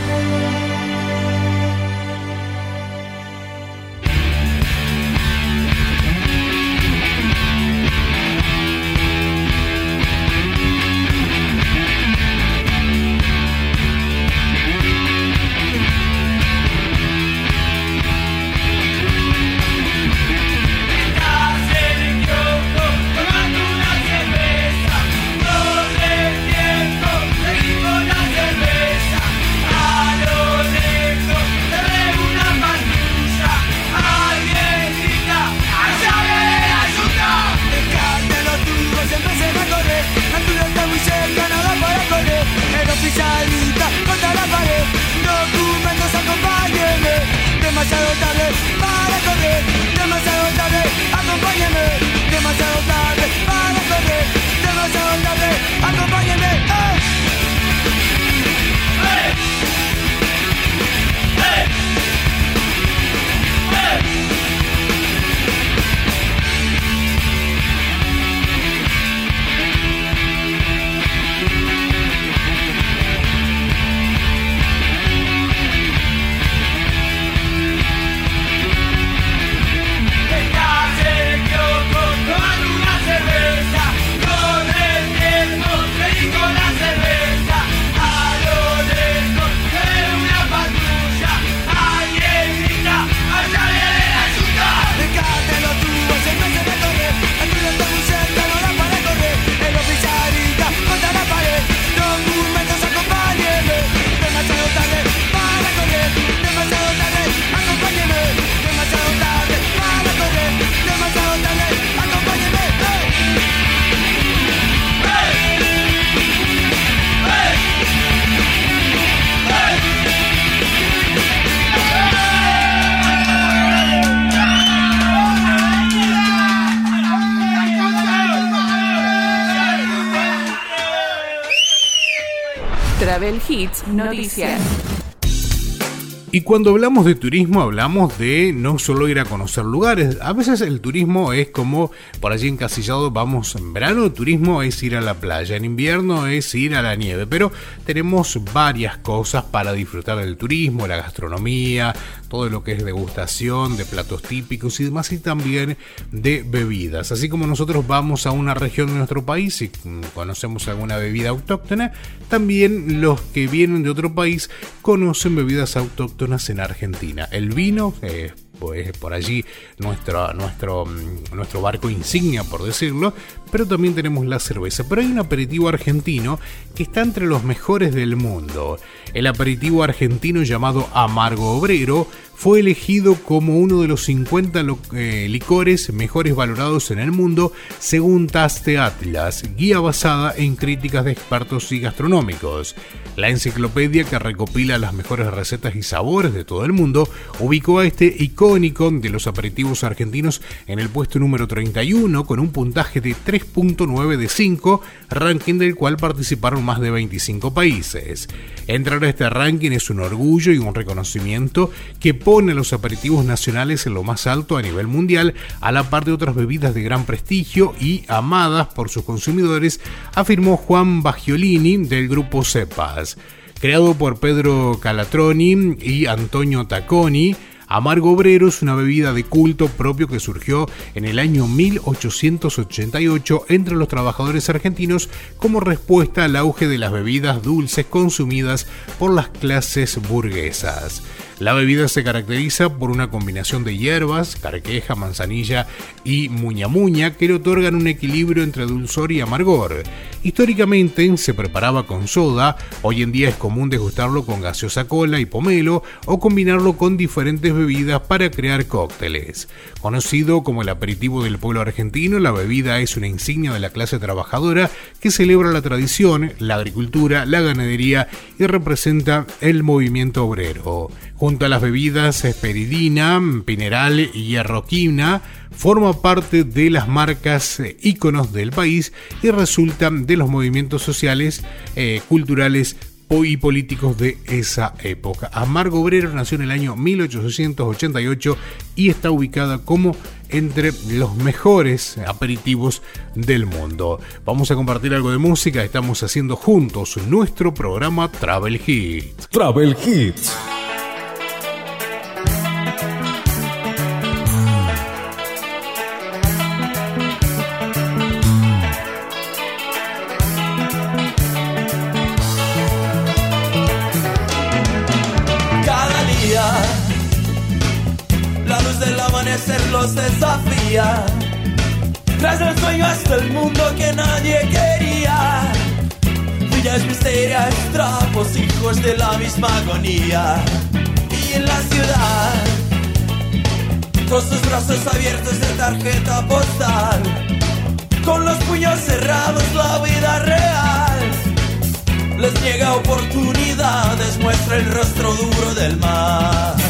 Noticias. Y cuando hablamos de turismo hablamos de no solo ir a conocer lugares, a veces el turismo es como por allí encasillado, vamos en verano, turismo es ir a la playa, en invierno es ir a la nieve, pero tenemos varias cosas para disfrutar del turismo, la gastronomía, todo lo que es degustación de platos típicos y demás, y también de bebidas. Así como nosotros vamos a una región de nuestro país y conocemos alguna bebida autóctona, también los que vienen de otro país conocen bebidas autóctonas en Argentina. El vino es pues por allí nuestro, nuestro, mm, nuestro barco insignia, por decirlo, pero también tenemos la cerveza. Pero hay un aperitivo argentino que está entre los mejores del mundo. El aperitivo argentino llamado Amargo Obrero fue elegido como uno de los 50 eh, licores mejores valorados en el mundo según Taste Atlas, guía basada en críticas de expertos y gastronómicos. La enciclopedia que recopila las mejores recetas y sabores de todo el mundo ubicó a este icónico de los aperitivos argentinos en el puesto número 31 con un puntaje de 3.9 de 5, ranking del cual participaron más de 25 países. Entrar a este ranking es un orgullo y un reconocimiento que pone a los aperitivos nacionales en lo más alto a nivel mundial, a la par de otras bebidas de gran prestigio y amadas por sus consumidores, afirmó Juan Bagiolini del grupo Cepas. Creado por Pedro Calatroni y Antonio Tacconi, Amargo Obrero es una bebida de culto propio que surgió en el año 1888 entre los trabajadores argentinos como respuesta al auge de las bebidas dulces consumidas por las clases burguesas. La bebida se caracteriza por una combinación de hierbas, carqueja, manzanilla y muña muña que le otorgan un equilibrio entre dulzor y amargor. Históricamente se preparaba con soda, hoy en día es común degustarlo con gaseosa cola y pomelo o combinarlo con diferentes bebidas para crear cócteles. Conocido como el aperitivo del pueblo argentino, la bebida es una insignia de la clase trabajadora que celebra la tradición, la agricultura, la ganadería y representa el movimiento obrero. Junto a las bebidas esperidina, pineral y hierroquina, forma parte de las marcas eh, íconos del país y resulta de los movimientos sociales, eh, culturales y políticos de esa época. Amargo Obrero nació en el año 1888 y está ubicada como entre los mejores aperitivos del mundo. Vamos a compartir algo de música, estamos haciendo juntos nuestro programa Travel Hits. Travel Hits. Los desafía. Tras el sueño hasta el mundo que nadie quería. Villas misterias, trapos, hijos de la misma agonía. Y en la ciudad, con sus brazos abiertos de tarjeta postal. Con los puños cerrados, la vida real. Les niega oportunidades, muestra el rostro duro del mar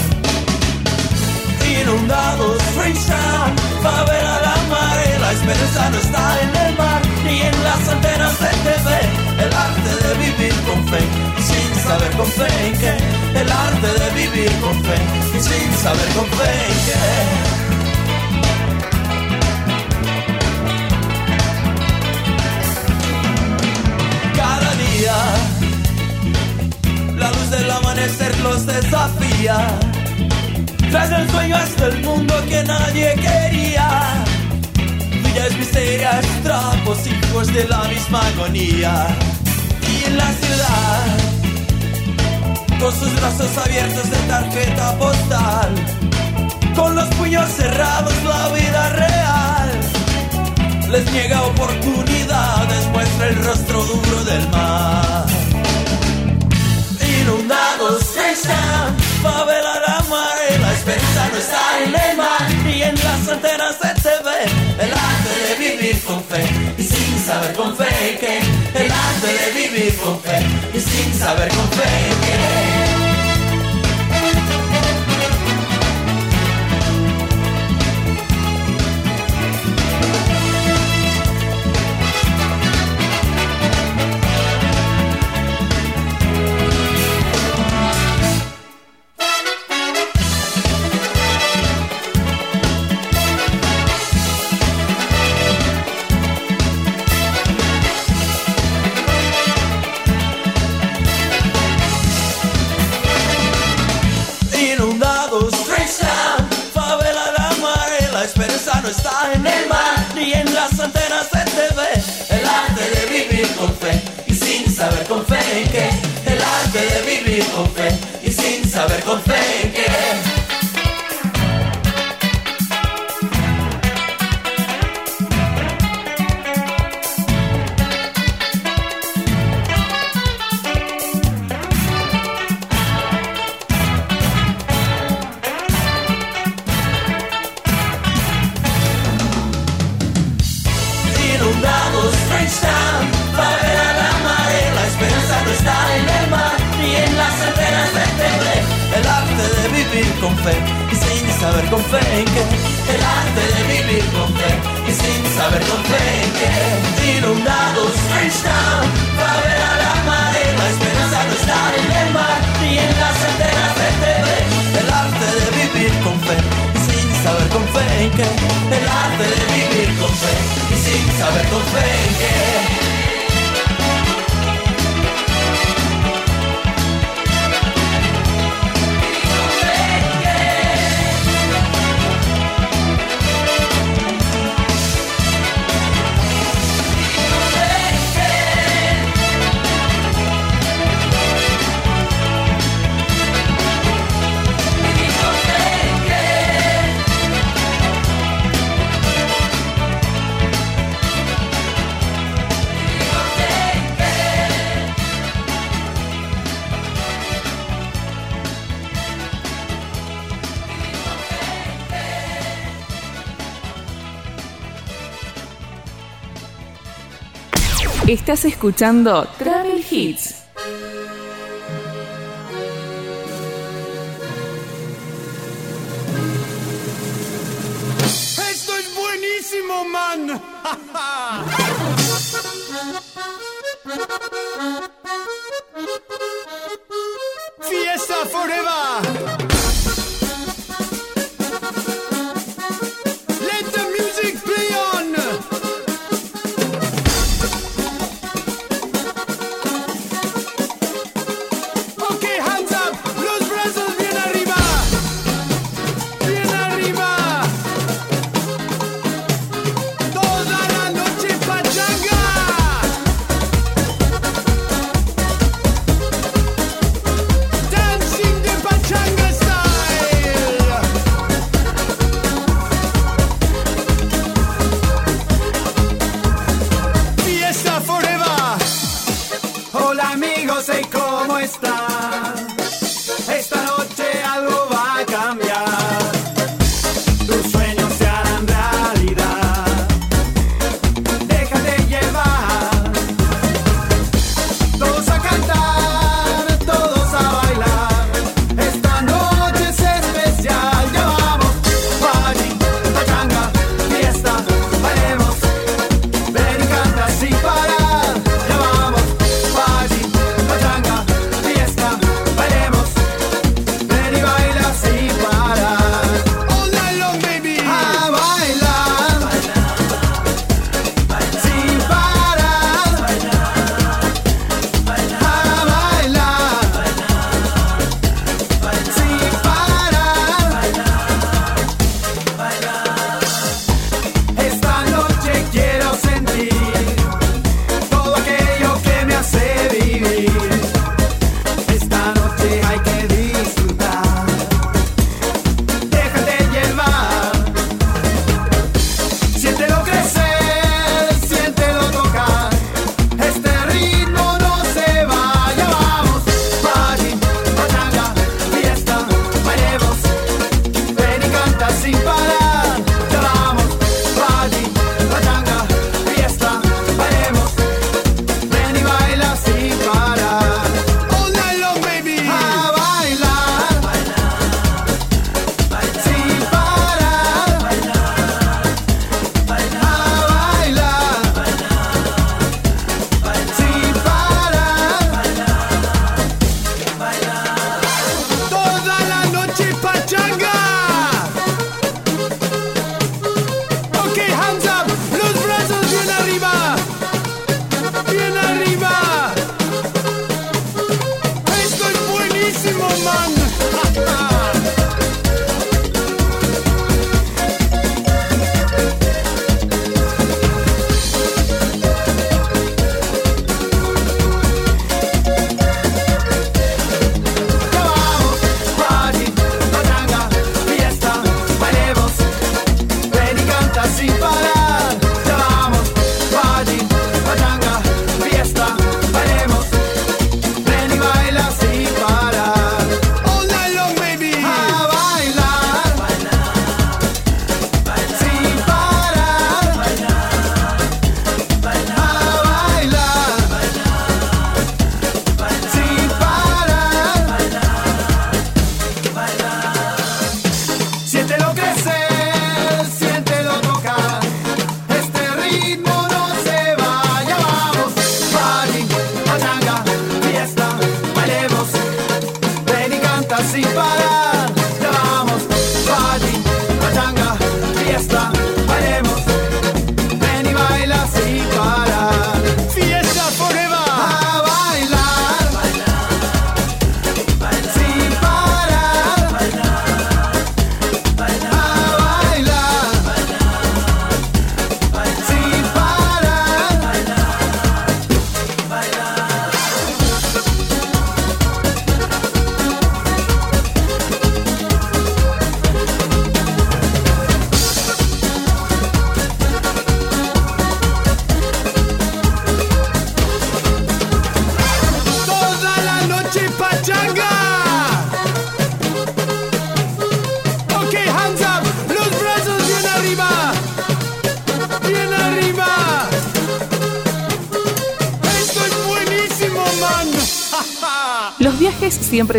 inundados, Freetown, favela la mare, la esperanza no está en el mar ni en las antenas de TV, el arte de vivir con fe y sin saber con fe en qué, el arte de vivir con fe y sin saber con fe en qué. Cada día, la luz del amanecer los desafía tras el sueño hasta el mundo que nadie quería. Villas misterias, trapos, hijos de la misma agonía. Y en la ciudad, con sus brazos abiertos de tarjeta postal, con los puños cerrados, la vida real les niega oportunidades, muestra el rostro duro del mar. Inundados están, favela la mare esperanza no está en el mar ni en las antenas de TV. El arte de vivir con fe y sin saber con fe que. El arte de vivir con fe y sin saber con fe que. El arte de vivir con fe y sin saber con fe en qué. El arte de vivir con fe y sin saber con fe en qué. Con fe en qué. El arte de vivir con fe y sin saber con fe en qué. Inundados, freestyle, para ver a la marea. La esperanza no está en el mar ni en las antenas de TV. El arte de vivir con fe y sin saber con fe en qué. El arte de vivir con fe y sin saber con fe en qué. Estás escuchando Travel Hits.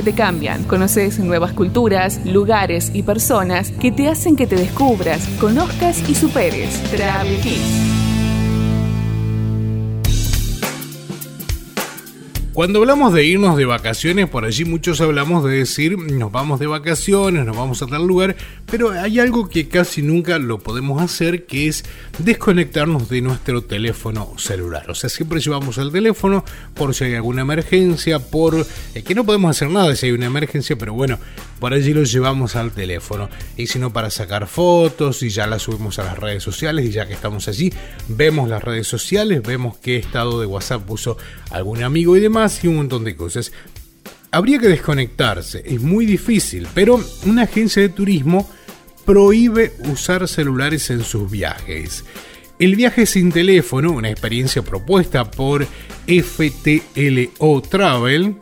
Te cambian. Conoces nuevas culturas, lugares y personas que te hacen que te descubras, conozcas y superes. Travel Cuando hablamos de irnos de vacaciones, por allí muchos hablamos de decir nos vamos de vacaciones, nos vamos a tal lugar, pero hay algo que casi nunca lo podemos hacer, que es desconectarnos de nuestro teléfono celular. O sea, siempre llevamos el teléfono por si hay alguna emergencia, por eh, que no podemos hacer nada si hay una emergencia, pero bueno, por allí lo llevamos al teléfono. Y si no, para sacar fotos y ya las subimos a las redes sociales y ya que estamos allí, vemos las redes sociales, vemos qué estado de WhatsApp puso algún amigo y demás y un montón de cosas. Habría que desconectarse, es muy difícil, pero una agencia de turismo prohíbe usar celulares en sus viajes. El viaje sin teléfono, una experiencia propuesta por FTLO Travel,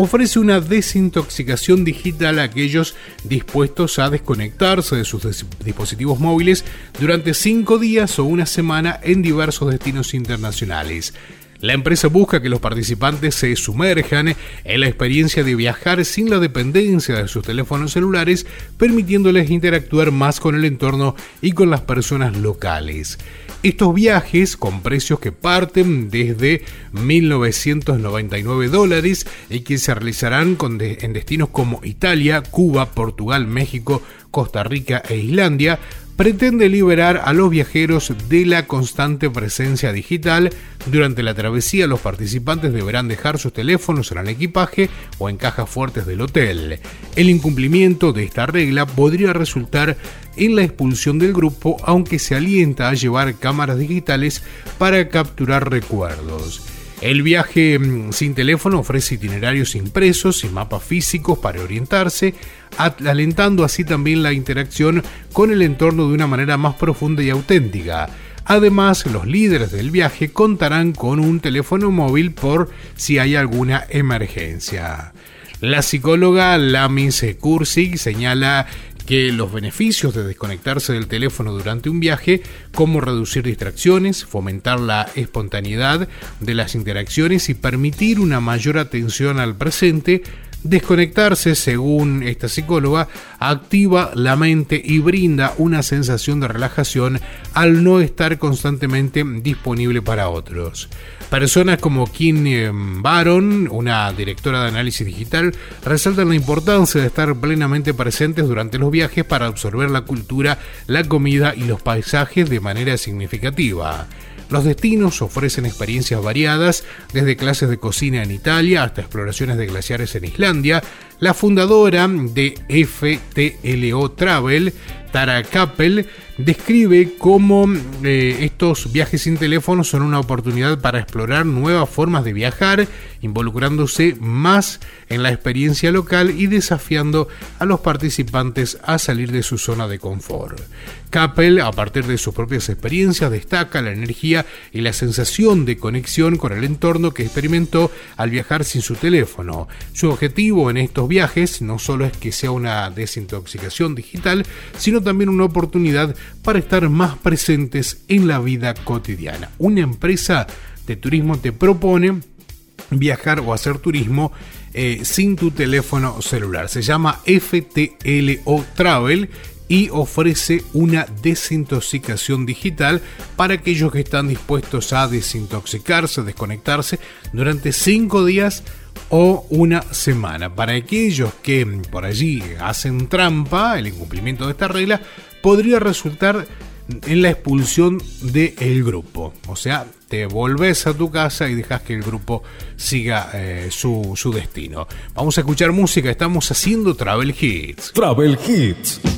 ofrece una desintoxicación digital a aquellos dispuestos a desconectarse de sus dispositivos móviles durante cinco días o una semana en diversos destinos internacionales. La empresa busca que los participantes se sumerjan en la experiencia de viajar sin la dependencia de sus teléfonos celulares, permitiéndoles interactuar más con el entorno y con las personas locales. Estos viajes, con precios que parten desde 1.999 dólares y que se realizarán en destinos como Italia, Cuba, Portugal, México, Costa Rica e Islandia, pretende liberar a los viajeros de la constante presencia digital. Durante la travesía los participantes deberán dejar sus teléfonos en el equipaje o en cajas fuertes del hotel. El incumplimiento de esta regla podría resultar en la expulsión del grupo aunque se alienta a llevar cámaras digitales para capturar recuerdos. El viaje mm, sin teléfono ofrece itinerarios impresos y mapas físicos para orientarse, alentando así también la interacción con el entorno de una manera más profunda y auténtica. Además, los líderes del viaje contarán con un teléfono móvil por si hay alguna emergencia. La psicóloga Lamis Kursig señala que los beneficios de desconectarse del teléfono durante un viaje, como reducir distracciones, fomentar la espontaneidad de las interacciones y permitir una mayor atención al presente, Desconectarse, según esta psicóloga, activa la mente y brinda una sensación de relajación al no estar constantemente disponible para otros. Personas como Kim eh, Baron, una directora de análisis digital, resaltan la importancia de estar plenamente presentes durante los viajes para absorber la cultura, la comida y los paisajes de manera significativa. Los destinos ofrecen experiencias variadas, desde clases de cocina en Italia hasta exploraciones de glaciares en Islandia. La fundadora de FTLO Travel, Tara Kappel, describe cómo eh, estos viajes sin teléfono son una oportunidad para explorar nuevas formas de viajar, involucrándose más en la experiencia local y desafiando a los participantes a salir de su zona de confort. Kappel, a partir de sus propias experiencias, destaca la energía y la sensación de conexión con el entorno que experimentó al viajar sin su teléfono. Su objetivo en estos viajes no solo es que sea una desintoxicación digital, sino también una oportunidad para estar más presentes en la vida cotidiana. Una empresa de turismo te propone viajar o hacer turismo eh, sin tu teléfono celular. Se llama FTLO Travel y ofrece una desintoxicación digital para aquellos que están dispuestos a desintoxicarse, desconectarse durante 5 días o una semana. Para aquellos que por allí hacen trampa, el incumplimiento de esta regla podría resultar en la expulsión del grupo. O sea, te volvés a tu casa y dejas que el grupo siga eh, su, su destino. Vamos a escuchar música, estamos haciendo Travel Hits. Travel Hits.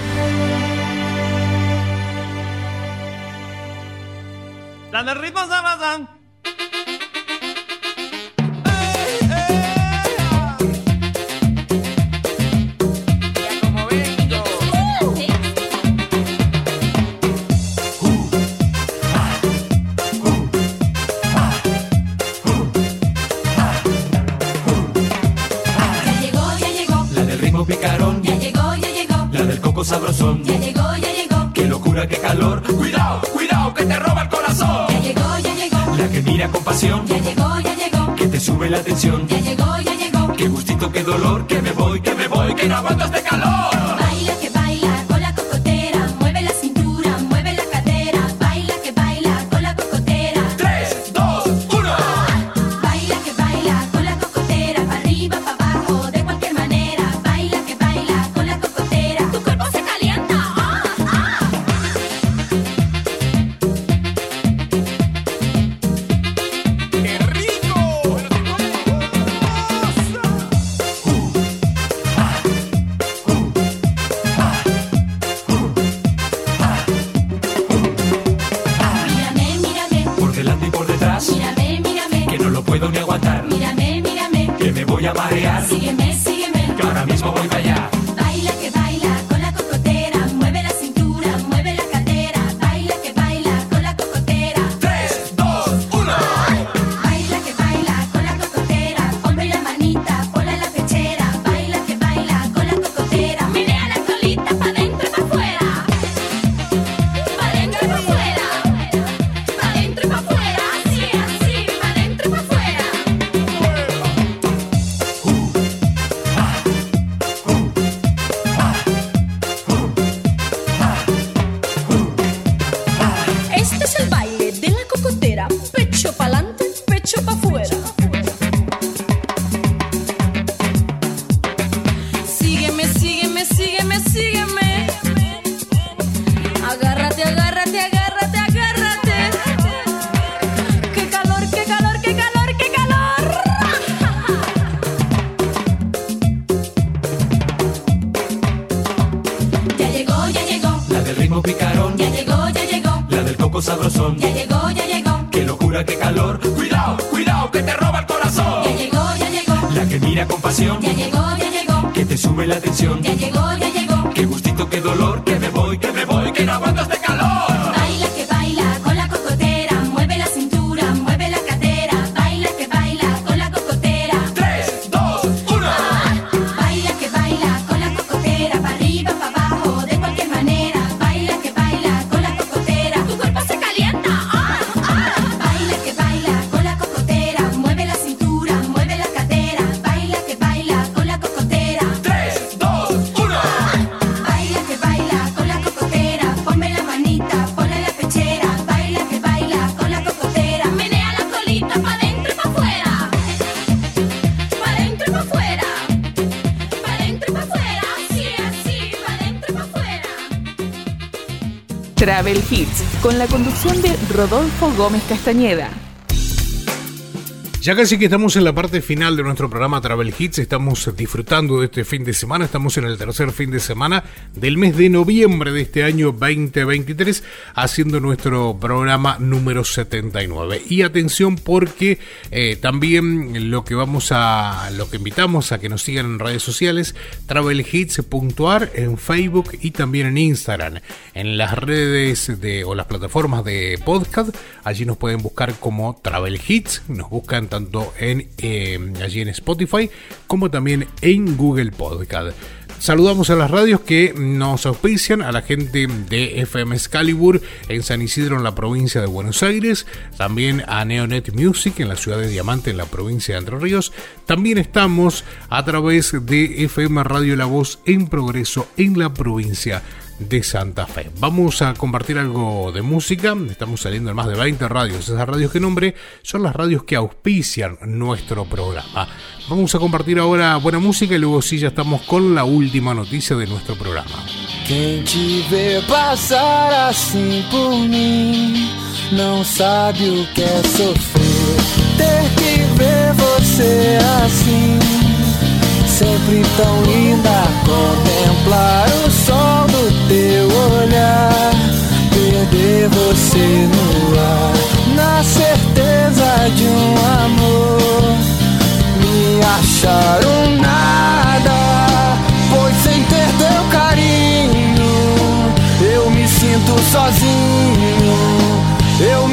Travel Hits, con la conducción de Rodolfo Gómez Castañeda. Ya casi que estamos en la parte final de nuestro programa Travel Hits, estamos disfrutando de este fin de semana, estamos en el tercer fin de semana del mes de noviembre de este año 2023, haciendo nuestro programa número 79. Y atención porque eh, también lo que vamos a, lo que invitamos a que nos sigan en redes sociales, travelhits.ar en Facebook y también en Instagram. En las redes de, o las plataformas de podcast, allí nos pueden buscar como Travel Hits, nos buscan tanto en eh, allí en Spotify como también en Google Podcast. Saludamos a las radios que nos auspician, a la gente de FM Excalibur en San Isidro, en la provincia de Buenos Aires, también a Neonet Music en la ciudad de Diamante, en la provincia de Entre Ríos. También estamos a través de FM Radio La Voz en Progreso, en la provincia de Santa Fe. Vamos a compartir algo de música. Estamos saliendo en más de 20 radios. Esas radios que nombre son las radios que auspician nuestro programa. Vamos a compartir ahora buena música y luego sí ya estamos con la última noticia de nuestro programa. Sempre tão linda. Contemplar o sol do teu olhar, perder você no ar, na certeza de um amor. Me acharam nada, pois sem ter teu carinho, eu me sinto sozinho, eu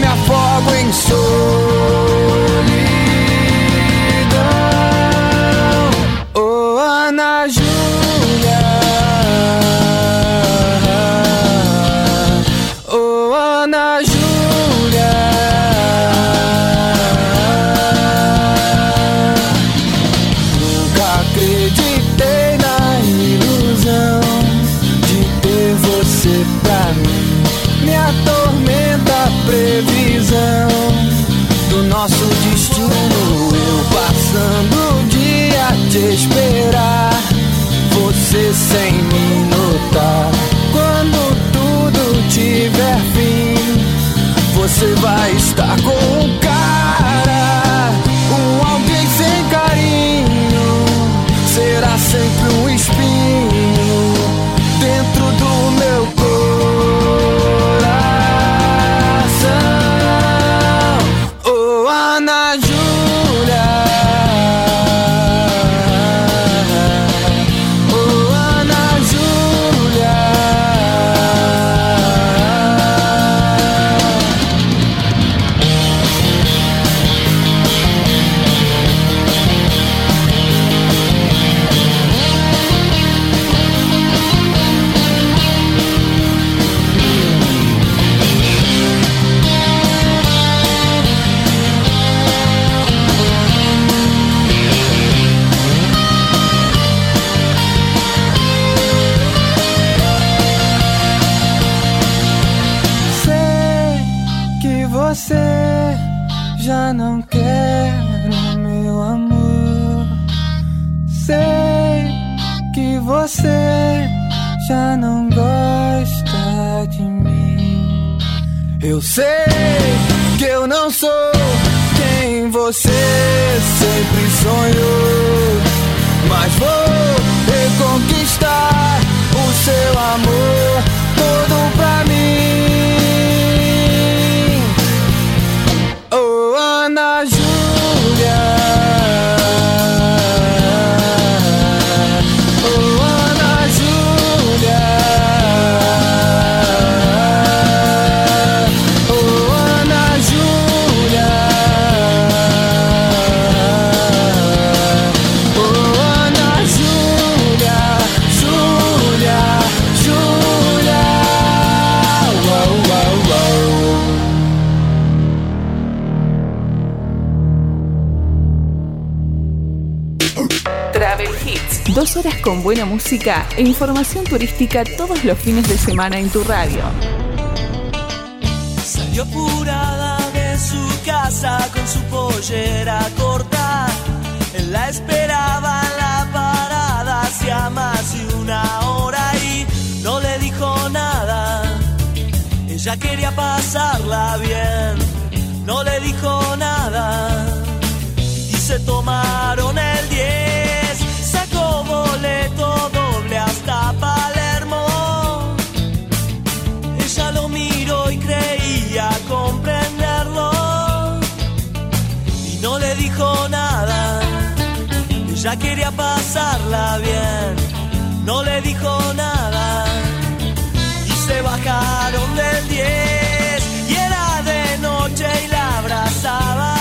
já não quer o meu amor. Sei que você já não gosta de mim. Eu sei que eu não sou quem você sempre sonhou. Mas vou reconquistar o seu amor todo pra mim. Horas con buena música e información turística todos los fines de semana en tu radio. Salió apurada de su casa con su pollera corta. Él la esperaba en la parada hacía más de una hora y no le dijo nada. Ella quería pasarla bien, no le dijo nada. Y se tomaron el 10, hasta Palermo. Ella lo miró y creía comprenderlo. Y no le dijo nada. Ella quería pasarla bien, no le dijo nada. Y se bajaron del 10 y era de noche y la abrazaba.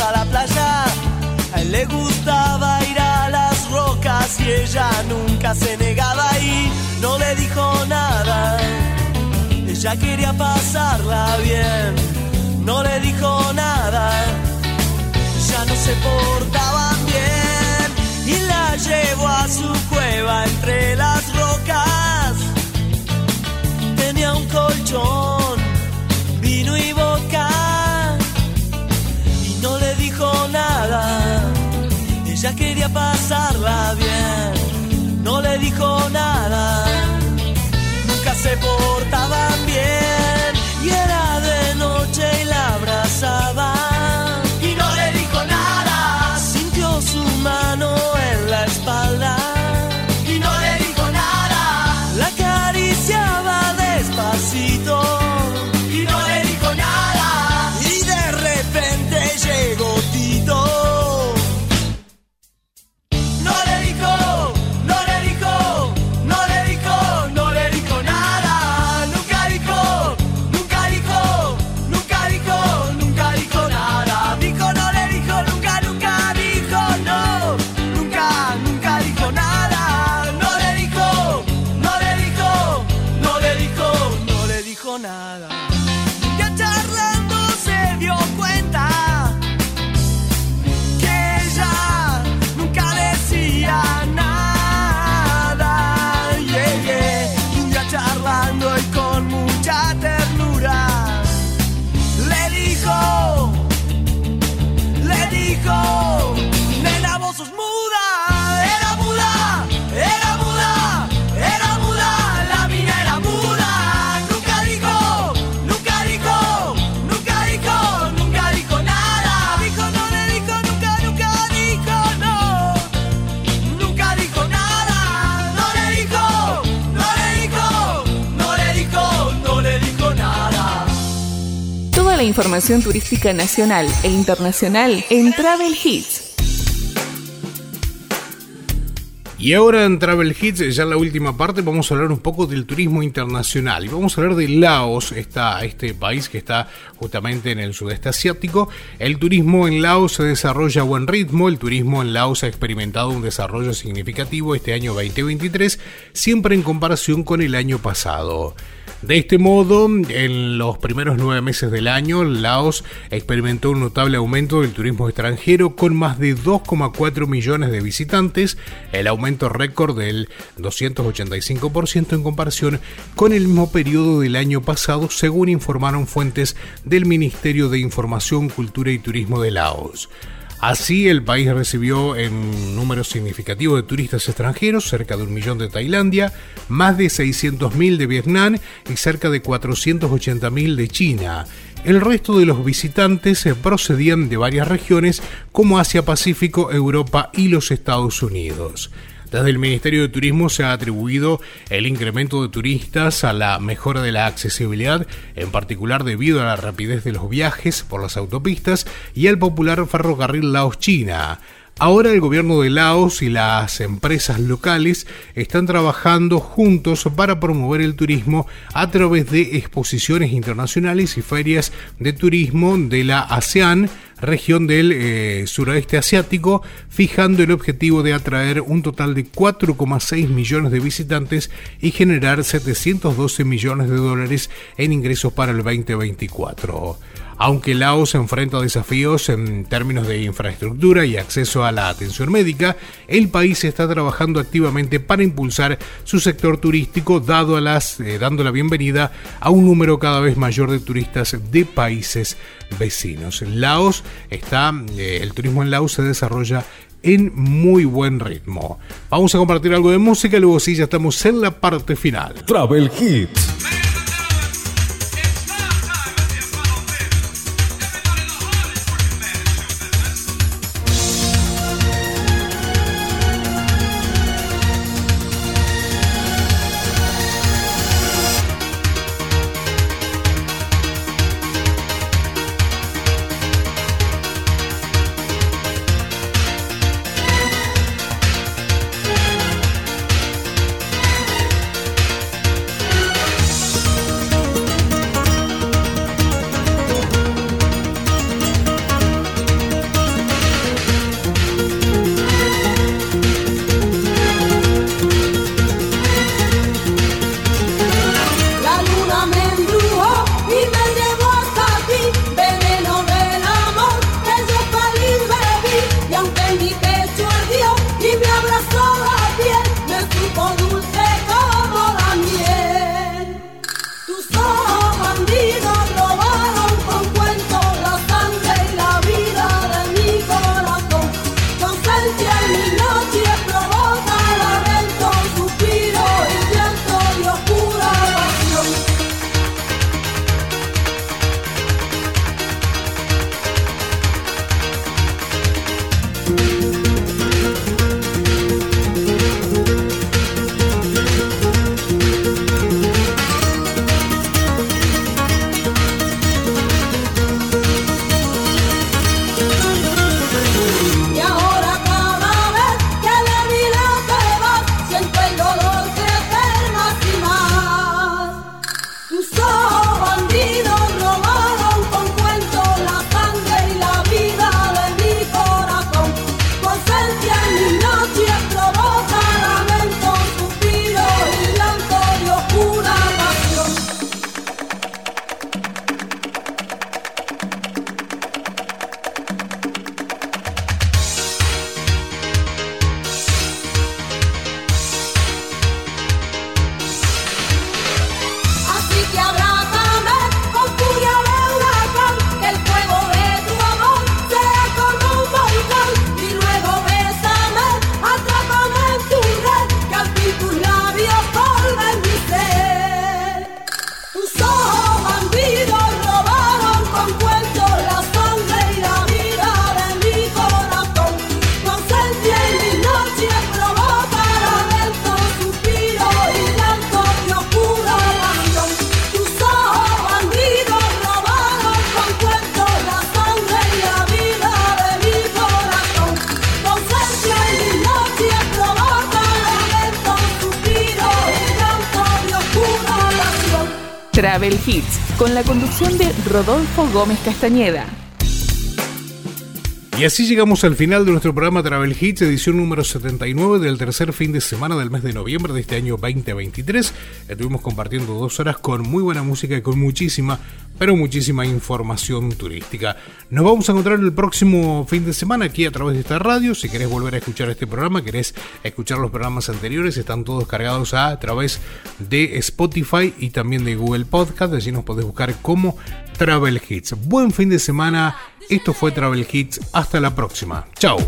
A la playa. A él le gustaba ir a las rocas y ella nunca se negaba y no le dijo nada. Ella quería pasarla bien, no le dijo nada. Ya no se portaban bien y la llevó a su cueva entre las rocas. Tenía un colchón, vino y boca dijo nada. Ella quería pasarla bien, no le dijo nada nunca se portaban bien y era de noche y la abrazaba turística nacional e internacional en Travel Hits. Y ahora en Travel Hits, ya en la última parte, vamos a hablar un poco del turismo internacional. Y vamos a hablar de Laos, está este país que está justamente en el sudeste asiático. El turismo en Laos se desarrolla a buen ritmo. El turismo en Laos ha experimentado un desarrollo significativo este año 2023, siempre en comparación con el año pasado. De este modo, en los primeros nueve meses del año, Laos experimentó un notable aumento del turismo extranjero con más de 2,4 millones de visitantes, el aumento récord del 285% en comparación con el mismo periodo del año pasado, según informaron fuentes del Ministerio de Información, Cultura y Turismo de Laos. Así, el país recibió en número significativo de turistas extranjeros, cerca de un millón de Tailandia, más de 600.000 de Vietnam y cerca de 480.000 de China. El resto de los visitantes procedían de varias regiones como Asia-Pacífico, Europa y los Estados Unidos. Desde el Ministerio de Turismo se ha atribuido el incremento de turistas a la mejora de la accesibilidad, en particular debido a la rapidez de los viajes por las autopistas y al popular ferrocarril Laos-China. Ahora el gobierno de Laos y las empresas locales están trabajando juntos para promover el turismo a través de exposiciones internacionales y ferias de turismo de la ASEAN, región del eh, suroeste asiático, fijando el objetivo de atraer un total de 4,6 millones de visitantes y generar 712 millones de dólares en ingresos para el 2024. Aunque Laos enfrenta desafíos en términos de infraestructura y acceso a la atención médica, el país está trabajando activamente para impulsar su sector turístico, dado a las, eh, dando la bienvenida a un número cada vez mayor de turistas de países vecinos. Laos está, eh, el turismo en Laos se desarrolla en muy buen ritmo. Vamos a compartir algo de música luego sí ya estamos en la parte final. Travel Hits. Gómez Castañeda. Y así llegamos al final de nuestro programa Travel Hits, edición número 79 del tercer fin de semana del mes de noviembre de este año 2023. Estuvimos compartiendo dos horas con muy buena música y con muchísima, pero muchísima información turística. Nos vamos a encontrar el próximo fin de semana aquí a través de esta radio. Si querés volver a escuchar este programa, querés escuchar los programas anteriores, están todos cargados a, través de Spotify y también de Google Podcast. Allí nos podés buscar como Travel Hits. Buen fin de semana. Esto fue Travel Hits. Hasta la próxima. Chao.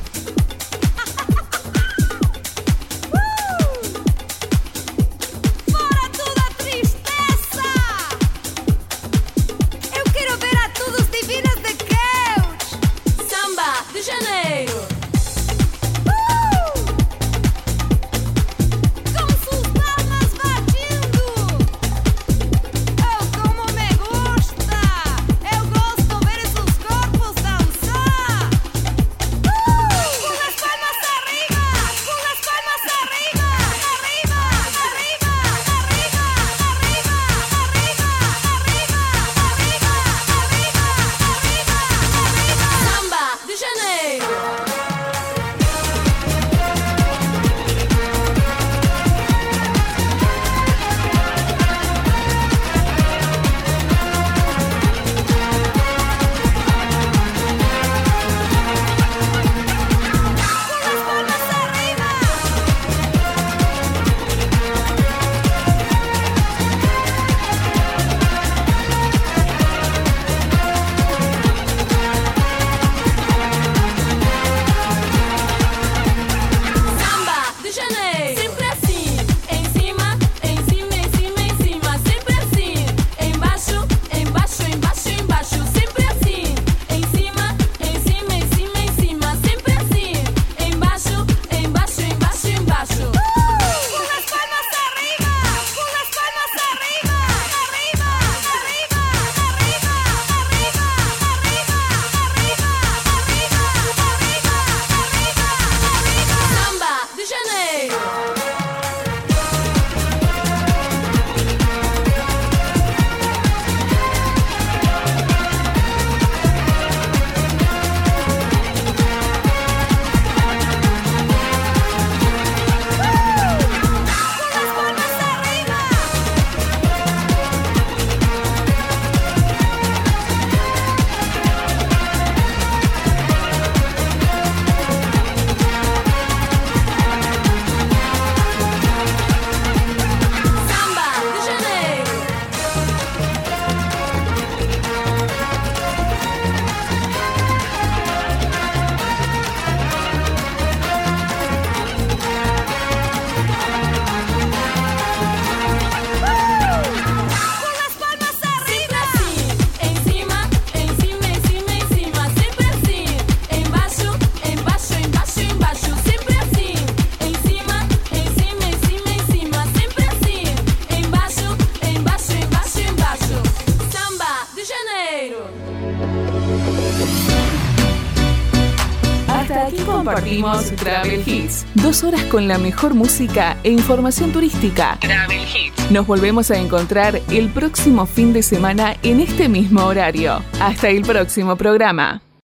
Hits. Dos horas con la mejor música e información turística. Travel Hits. Nos volvemos a encontrar el próximo fin de semana en este mismo horario. Hasta el próximo programa.